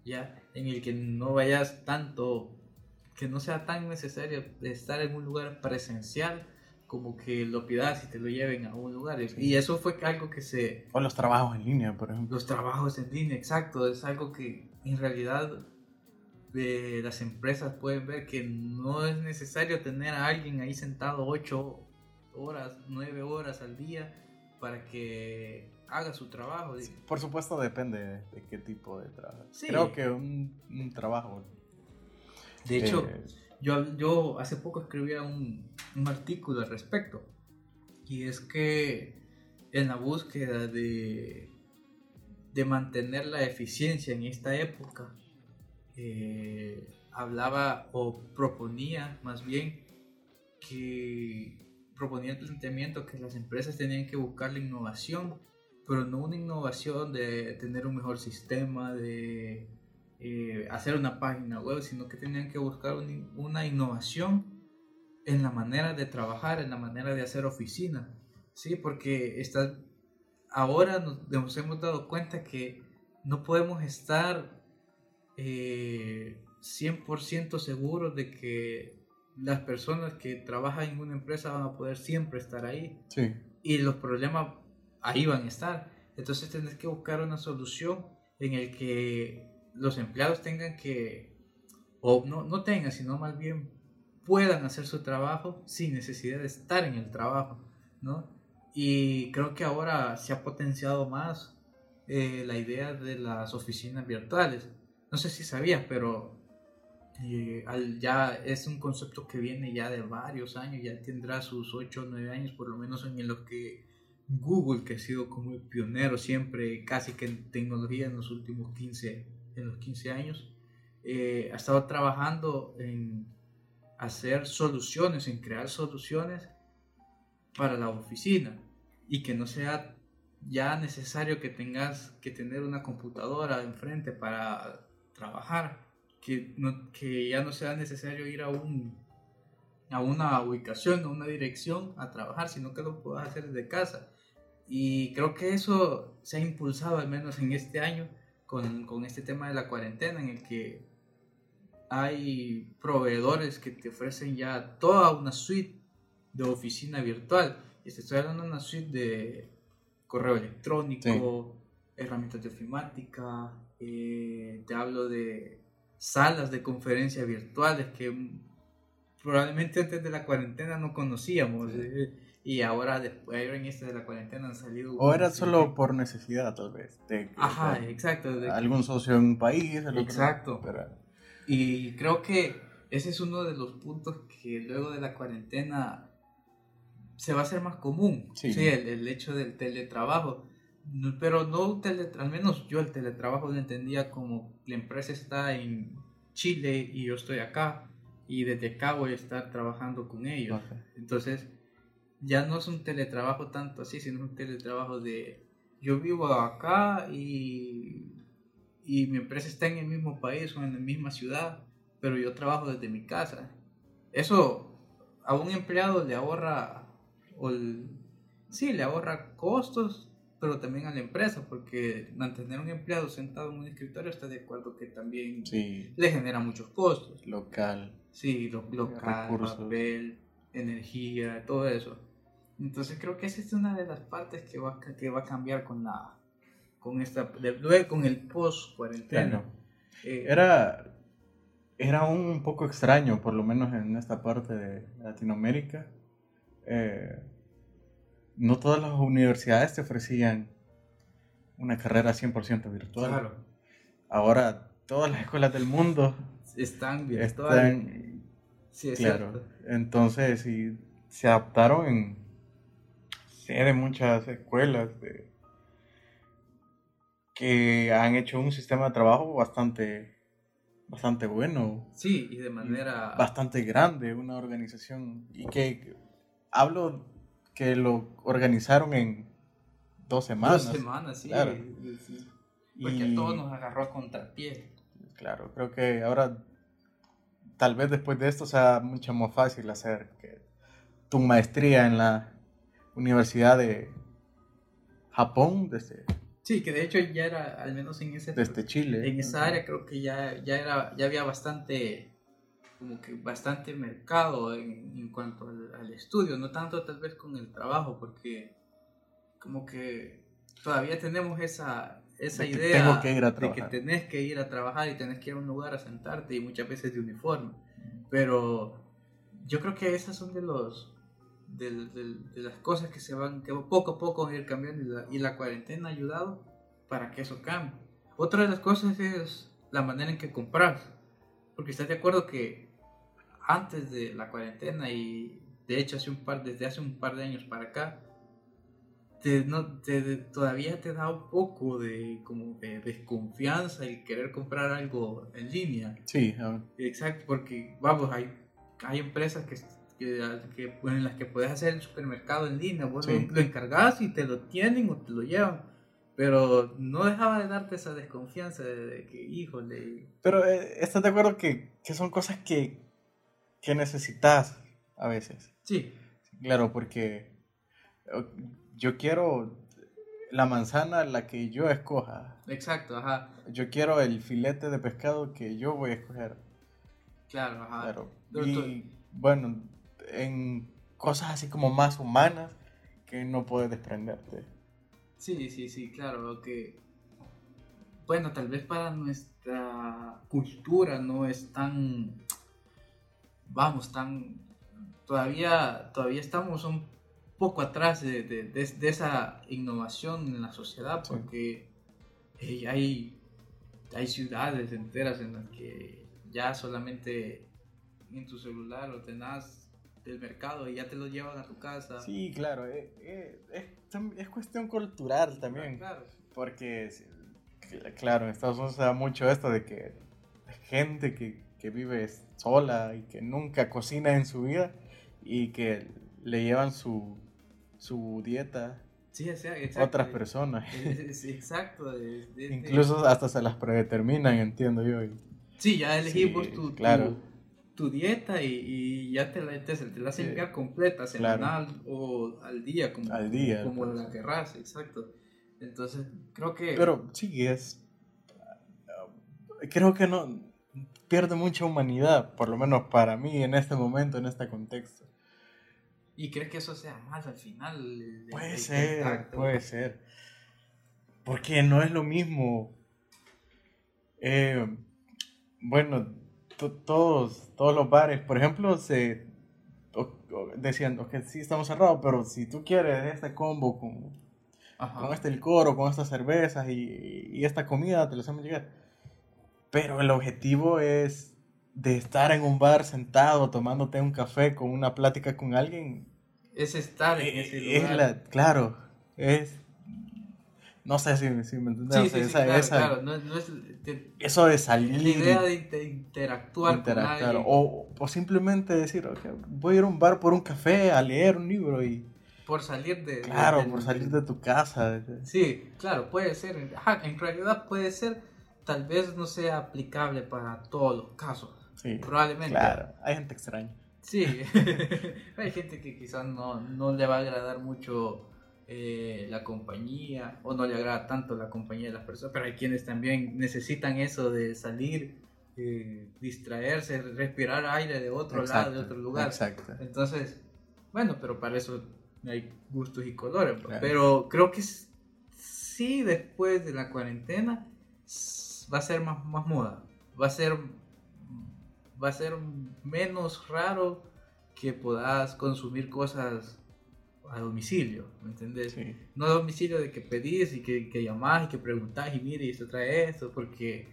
ya en el que no vayas tanto, que no sea tan necesario estar en un lugar presencial como que lo pidas y te lo lleven a un lugar. Sí. Y eso fue algo que se, O los trabajos en línea, por ejemplo. los trabajos en línea, exacto, es algo que en realidad eh, las empresas pueden ver que no es necesario tener a alguien ahí sentado 8 horas, 9 horas al día para que haga su trabajo. Sí, por supuesto depende de qué tipo de trabajo. Sí. Creo que un, un trabajo... De hecho, eh, yo, yo hace poco escribía un, un artículo al respecto. Y es que en la búsqueda de, de mantener la eficiencia en esta época, eh, hablaba o proponía más bien que proponía el planteamiento que las empresas tenían que buscar la innovación, pero no una innovación de tener un mejor sistema, de eh, hacer una página web, sino que tenían que buscar un- una innovación en la manera de trabajar, en la manera de hacer oficina, ¿sí? Porque está, ahora nos, nos hemos dado cuenta que no podemos estar eh, 100% seguros de que las personas que trabajan en una empresa van a poder siempre estar ahí sí, y los problemas ahí van a estar. Entonces tenés que buscar una solución en el que los empleados tengan que, o no, no tengan, sino más bien puedan hacer su trabajo sin necesidad de estar en el trabajo, ¿no? Y creo que ahora se ha potenciado más eh, la idea de las oficinas virtuales. No sé si sabías, pero eh, ya es un concepto que viene ya de varios años, ya tendrá sus 8 o 9 años por lo menos en los que Google, que ha sido como el pionero siempre, casi que en tecnología en los últimos 15, en los 15 años, eh, ha estado trabajando en hacer soluciones, en crear soluciones para la oficina y que no sea ya necesario que tengas que tener una computadora enfrente para trabajar, que, no, que ya no sea necesario ir a un a una ubicación, a una dirección a trabajar, sino que lo puedas hacer desde casa. Y creo que eso se ha impulsado al menos en este año con, con este tema de la cuarentena en el que hay proveedores que te ofrecen ya toda una suite de oficina virtual. Y te estoy hablando de una suite de correo electrónico, herramientas de ofimática, eh, te hablo de salas de conferencia virtuales que probablemente antes de la cuarentena no conocíamos. Sí. eh, y ahora, después en este de la cuarentena han salido... o era solo por necesidad, tal vez. De, que- Ajá, de- exacto. de- algún socio en un país. Exacto. pero- Y creo que ese es uno de los puntos que luego de la cuarentena se va a hacer más común. Sí. Sí, el, el hecho del teletrabajo. No- Pero no, tele, al menos yo el teletrabajo lo entendía como la empresa está en Chile y yo estoy acá y desde acá voy a estar trabajando con ellos. Ok. Entonces, ya no es un teletrabajo tanto así, sino un teletrabajo de yo vivo acá y, y mi empresa está en el mismo país o en la misma ciudad, pero yo trabajo desde mi casa. Eso a un empleado le ahorra, o el- sí, le ahorra costos, pero también a la empresa, porque mantener un empleado sentado en un escritorio está de acuerdo que también Sí, le genera muchos costos. local. Sí, lo, local, Recursos. papel, energía, todo eso. Entonces creo que esa es una de las partes que va, a- que va a cambiar con la con esta con el post cuarentena. Eh, Era, era un poco extraño, por lo menos en esta parte de Latinoamérica. Eh, no todas las universidades te ofrecían una carrera 100% virtual. claro, Ahora todas las escuelas del mundo están virtuales. están... Sí, es Claro. cierto. Entonces, sí, se adaptaron en... Sé de muchas escuelas de- que han hecho un sistema de trabajo bastante, bastante bueno, Sí, y de manera bastante grande, una organización, y que hablo que lo organizaron en dos semanas. dos semanas, sí. claro. sí. Porque Y- a todos nos agarró a contrapié. Claro, creo que ahora, tal vez después de esto sea mucho más fácil hacer que tu maestría en la Universidad de Japón, desde, Sí, que de hecho ya era, al menos en ese desde Chile. en esa área creo que ya, ya era ya había bastante como que bastante mercado en, en cuanto al, al estudio no tanto tal vez con el trabajo porque como que todavía tenemos esa esa De idea que ir a de que trabajar. tenés que ir a trabajar y tenés que ir a un lugar a sentarte y muchas veces de uniforme pero yo creo que esas son de los de, de- de las cosas que se van, que poco a poco van a ir cambiando y la, y la cuarentena ha ayudado para que eso cambie. Otra de las cosas es la manera en que compras. Porque estás de acuerdo que antes de la cuarentena y de hecho hace un par, desde hace un par de años para acá, te, no, te- todavía te da un poco de, como de desconfianza el querer comprar algo en línea. Sí, ah, Exacto, porque vamos, hay, hay empresas que, que, que- en las que puedes hacer el supermercado en línea, vos Sí. lo, lo encargas y te lo tienen o te lo llevan. Pero no dejaba de darte esa desconfianza de, de que, híjole, Pero eh, ¿estás de acuerdo que, que son cosas que, que necesitas a veces? sí, Claro, porque yo quiero la manzana la que yo escoja. exacto, ajá, Yo quiero el filete de pescado que yo voy a escoger. claro, ajá. Claro. Pero Y bueno, en cosas así como más humanas que no puedes desprenderte. Sí, sí, sí, claro, que... Bueno, tal vez para nuestra cultura no es tan... Vamos, tan... Todavía, todavía estamos un poco atrás de, de- de- de esa innovación en la sociedad Sí. porque eh, hay, hay ciudades enteras en las que ya solamente en tu celular ordenas el mercado y ya te lo llevan a tu casa. Sí, claro. eh, eh, es, es cuestión cultural también. Claro. Porque, claro, en Estados Unidos se da mucho esto de que gente que, que vive sola y que nunca cocina en su vida y que le llevan su, su dieta Sí, exacto. otras personas. Es- exacto. Incluso hasta se las predeterminan, entiendo yo. Sí, ya elegimos Sí, tu, tu- claro. Tu, dieta y, y ya te la, te, te la hacen enviar completa, Claro. semanal o al día, como, Al día, como pues. la querrás, exacto. Entonces, creo que... Pero sí, es... Creo que no pierde mucha humanidad, por lo menos para mí en este momento, en este contexto. ¿Y crees que eso sea mal al final? el- Puede el ser, contacto? puede ser. Porque no es lo mismo. Eh, bueno, todos, todos los bares, por ejemplo, se o- o decían, ok, sí estamos cerrados, pero si tú quieres este combo con, Ajá. con este licor o con estas cervezas y, y esta comida, te lo hacemos llegar. Pero el objetivo es de estar en un bar sentado tomándote un café con una plática con alguien Es estar en eh, ese es lugar. la, claro, es. No sé si, si me entiendes. Sí, sí, sea, sí, esa- claro, esa- claro, No, no es te- Eso de la salir, idea de inter- interactuar, interactuar, con alguien. o, o simplemente decir, "Ok, voy a ir a un bar por un café, a leer un libro y. por salir de... de- Claro, por salir de tu casa. Sí, claro, puede ser. Ajá, en realidad puede ser, tal vez no sea aplicable para todos los casos. Sí, Probablemente. claro, hay gente extraña. Sí, hay gente que quizás no, no le va a agradar mucho eh, la compañía o no le agrada tanto la compañía de las personas, pero hay quienes también necesitan eso de salir, eh, distraerse, respirar aire de otro lado, de otro lugar. Exacto. Entonces, bueno, pero para eso hay gustos y colores. pues. Claro. Pero creo que sí, después de la cuarentena, va a ser más, más moda. Va a ser va a ser menos raro que puedas consumir cosas a domicilio, ¿me entendés? Sí. No a domicilio de que pedís y que, que llamás y que preguntás y mire y esto trae esto, porque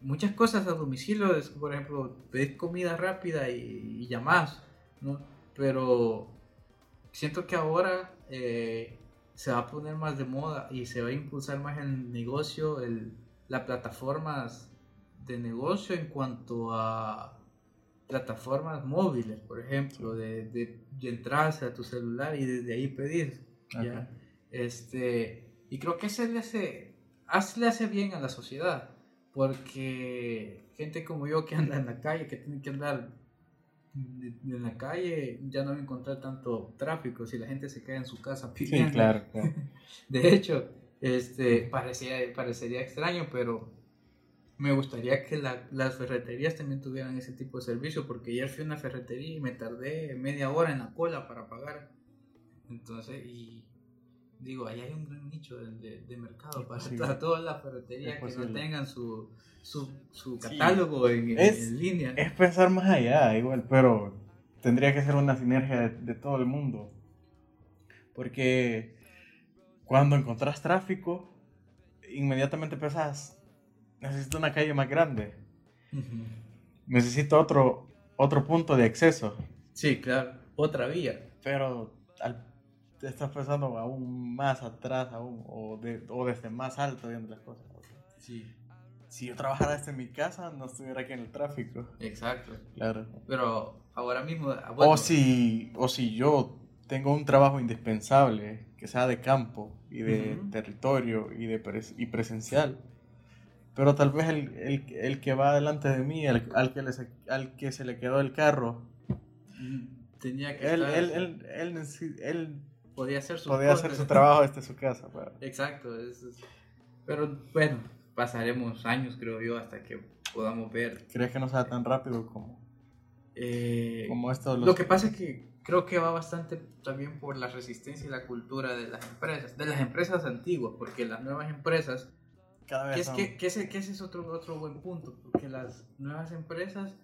muchas cosas a domicilio es, por ejemplo, pedís comida rápida y, y llamás, ¿no? Pero siento que ahora eh, se va a poner más de moda y se va a impulsar más el negocio, el, las plataformas de negocio en cuanto a plataformas móviles, por ejemplo, de, de, de entrarse a tu celular y desde ahí pedir. ¿ya? Ok. Este, y creo que se le hace, hace- le hace bien a la sociedad, porque gente como yo que anda en la calle, que tiene que andar en la calle, ya no va a encontrar tanto tráfico si la gente se queda en su casa Sí, pidiendo. claro. claro. De hecho, este, parecía, parecería extraño, pero me gustaría que la- las ferreterías también tuvieran ese tipo de servicio, porque ayer fui a una ferretería y me tardé media hora en la cola para pagar. Entonces, y digo, ahí hay un gran nicho de, de- de mercado para, todas las ferreterías que no tengan su, su, su Sí. catálogo en, en- Es- en línea. Es pensar más allá, igual, pero tendría que ser una sinergia de, de todo el mundo. Porque cuando encontrás tráfico, inmediatamente pensás, necesito una calle más grande. Necesito otro, otro punto de acceso. Sí, claro, otra vía. Pero al, te estás pensando aún más atrás, aún, o, de, o desde más alto viendo las cosas. Sí. Si yo trabajara desde mi casa, no estuviera aquí en el tráfico. Exacto. Claro. Pero ahora mismo... ah, O, si, o si yo tengo un trabajo indispensable, que sea de campo y de territorio y, de pres- y presencial, pero tal vez el, el- el que va delante de mí, el- al, que le se, al que se le quedó el carro, mm, Tenía que él, estar- él, él, él, podía hacer su podía hacer su trabajo desde su casa. pero- Exacto. es- es- Pero bueno, pasaremos años, creo yo, hasta que podamos ver. ¿Crees que no sea tan rápido como, eh, como esto? los- Lo que pasa es que creo que va bastante también por la resistencia y la cultura de las empresas, de las empresas antiguas, porque las nuevas empresas, cada vez que, es, son- que, que ese, que ese es otro, otro buen punto, porque las nuevas empresas,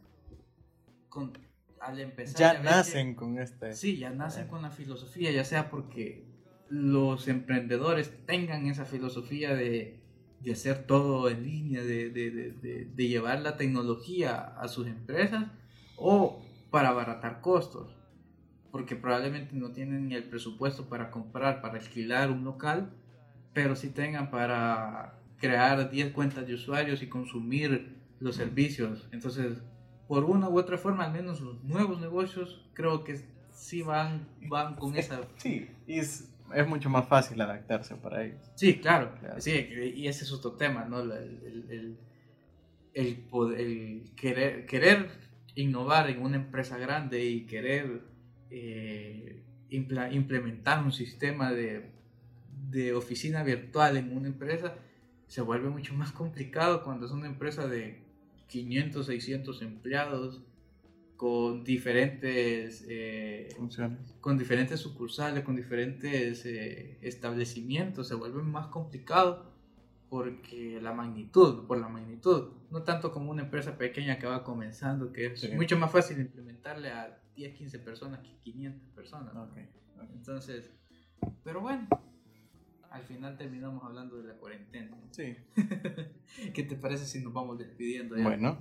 con, al empezar... ya ver que- nacen con este... Sí, ya nacen Eh. con la filosofía, ya sea porque los emprendedores tengan esa filosofía de, de hacer todo en línea, de, de- de- de- de llevar la tecnología a sus empresas o para abaratar costos, porque probablemente no tienen ni el presupuesto para comprar, para alquilar un local, pero sí tengan para crear 10 cuentas de usuarios y consumir los servicios. Entonces, por una u otra forma, al menos los nuevos negocios creo que sí van, van con esa... Sí, y es, es mucho más fácil adaptarse para ellos. Sí, claro, Claro. sí, y ese es otro tema, ¿no? El, el, el, el poder- el querer, querer innovar en una empresa grande y querer eh, impla- implementar un sistema de, de oficina virtual en una empresa se vuelve mucho más complicado cuando es una empresa de 500, 600 empleados con diferentes eh, Funciones. con diferentes sucursales, con diferentes eh, establecimientos, se vuelve más complicado porque la magnitud, por la magnitud, no tanto como una empresa pequeña que va comenzando, que es Sí. mucho más fácil implementarle a 10, 15 personas que 500 personas. ¿no? Ok, ok. Entonces, pero bueno, al final terminamos hablando de la cuarentena. Sí. ¿Qué te parece si nos vamos despidiendo ya? Bueno,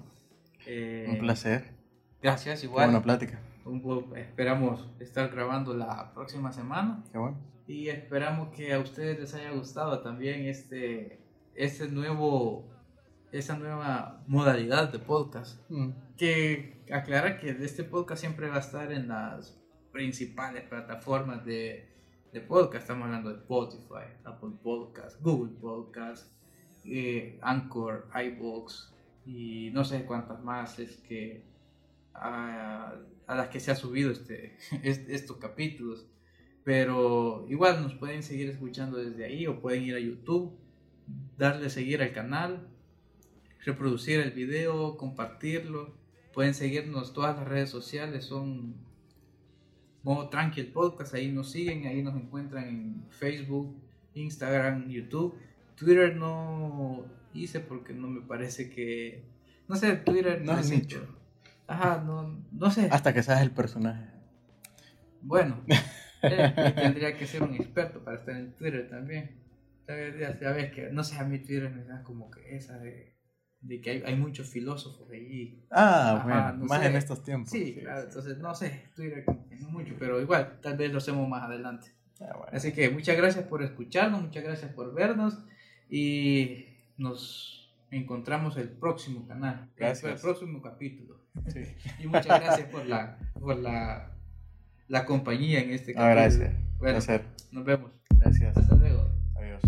Eh, un placer. Gracias, igual. buena plática. Un esperamos estar grabando la próxima semana. Qué bueno. Y esperamos que a ustedes les haya gustado también este, este nuevo, esa nueva modalidad de podcast. Mm, Que aclara que este podcast siempre va a estar en las principales plataformas de, podcast. Estamos hablando de Spotify, Apple Podcast, Google Podcast, eh, Anchor, iBox y no sé cuántas más es que a, a las que se ha subido este, est- estos capítulos. Pero igual nos pueden seguir escuchando desde ahí o pueden ir a YouTube, darle seguir al canal, reproducir el video, compartirlo. Pueden seguirnos todas las redes sociales, son Modo Tranquil Podcast, ahí nos siguen, ahí nos encuentran en Facebook, Instagram, YouTube. Twitter no hice porque no me parece que... No sé, Twitter No es nicho. siento- Ajá, no, no sé. Hasta que seas el personaje. Bueno, eh, tendría que ser un experto para estar en Twitter también. Ya sabes que, no sé, a mí Twitter me da como que esa de, de que hay, hay muchos filósofos ahí. Ah, Ajá, bueno, no más sé. en estos tiempos. Sí, claro, entonces no sé, Twitter no mucho, pero igual, tal vez lo hacemos más adelante. Ah, bueno. Así que muchas gracias por escucharnos, muchas gracias por vernos y nos encontramos el próximo canal, Gracias. el próximo capítulo. Sí. Y muchas gracias por la, por la, la compañía en este Ah, capítulo. gracias. Bueno, nos vemos. Gracias. Hasta luego. Adiós.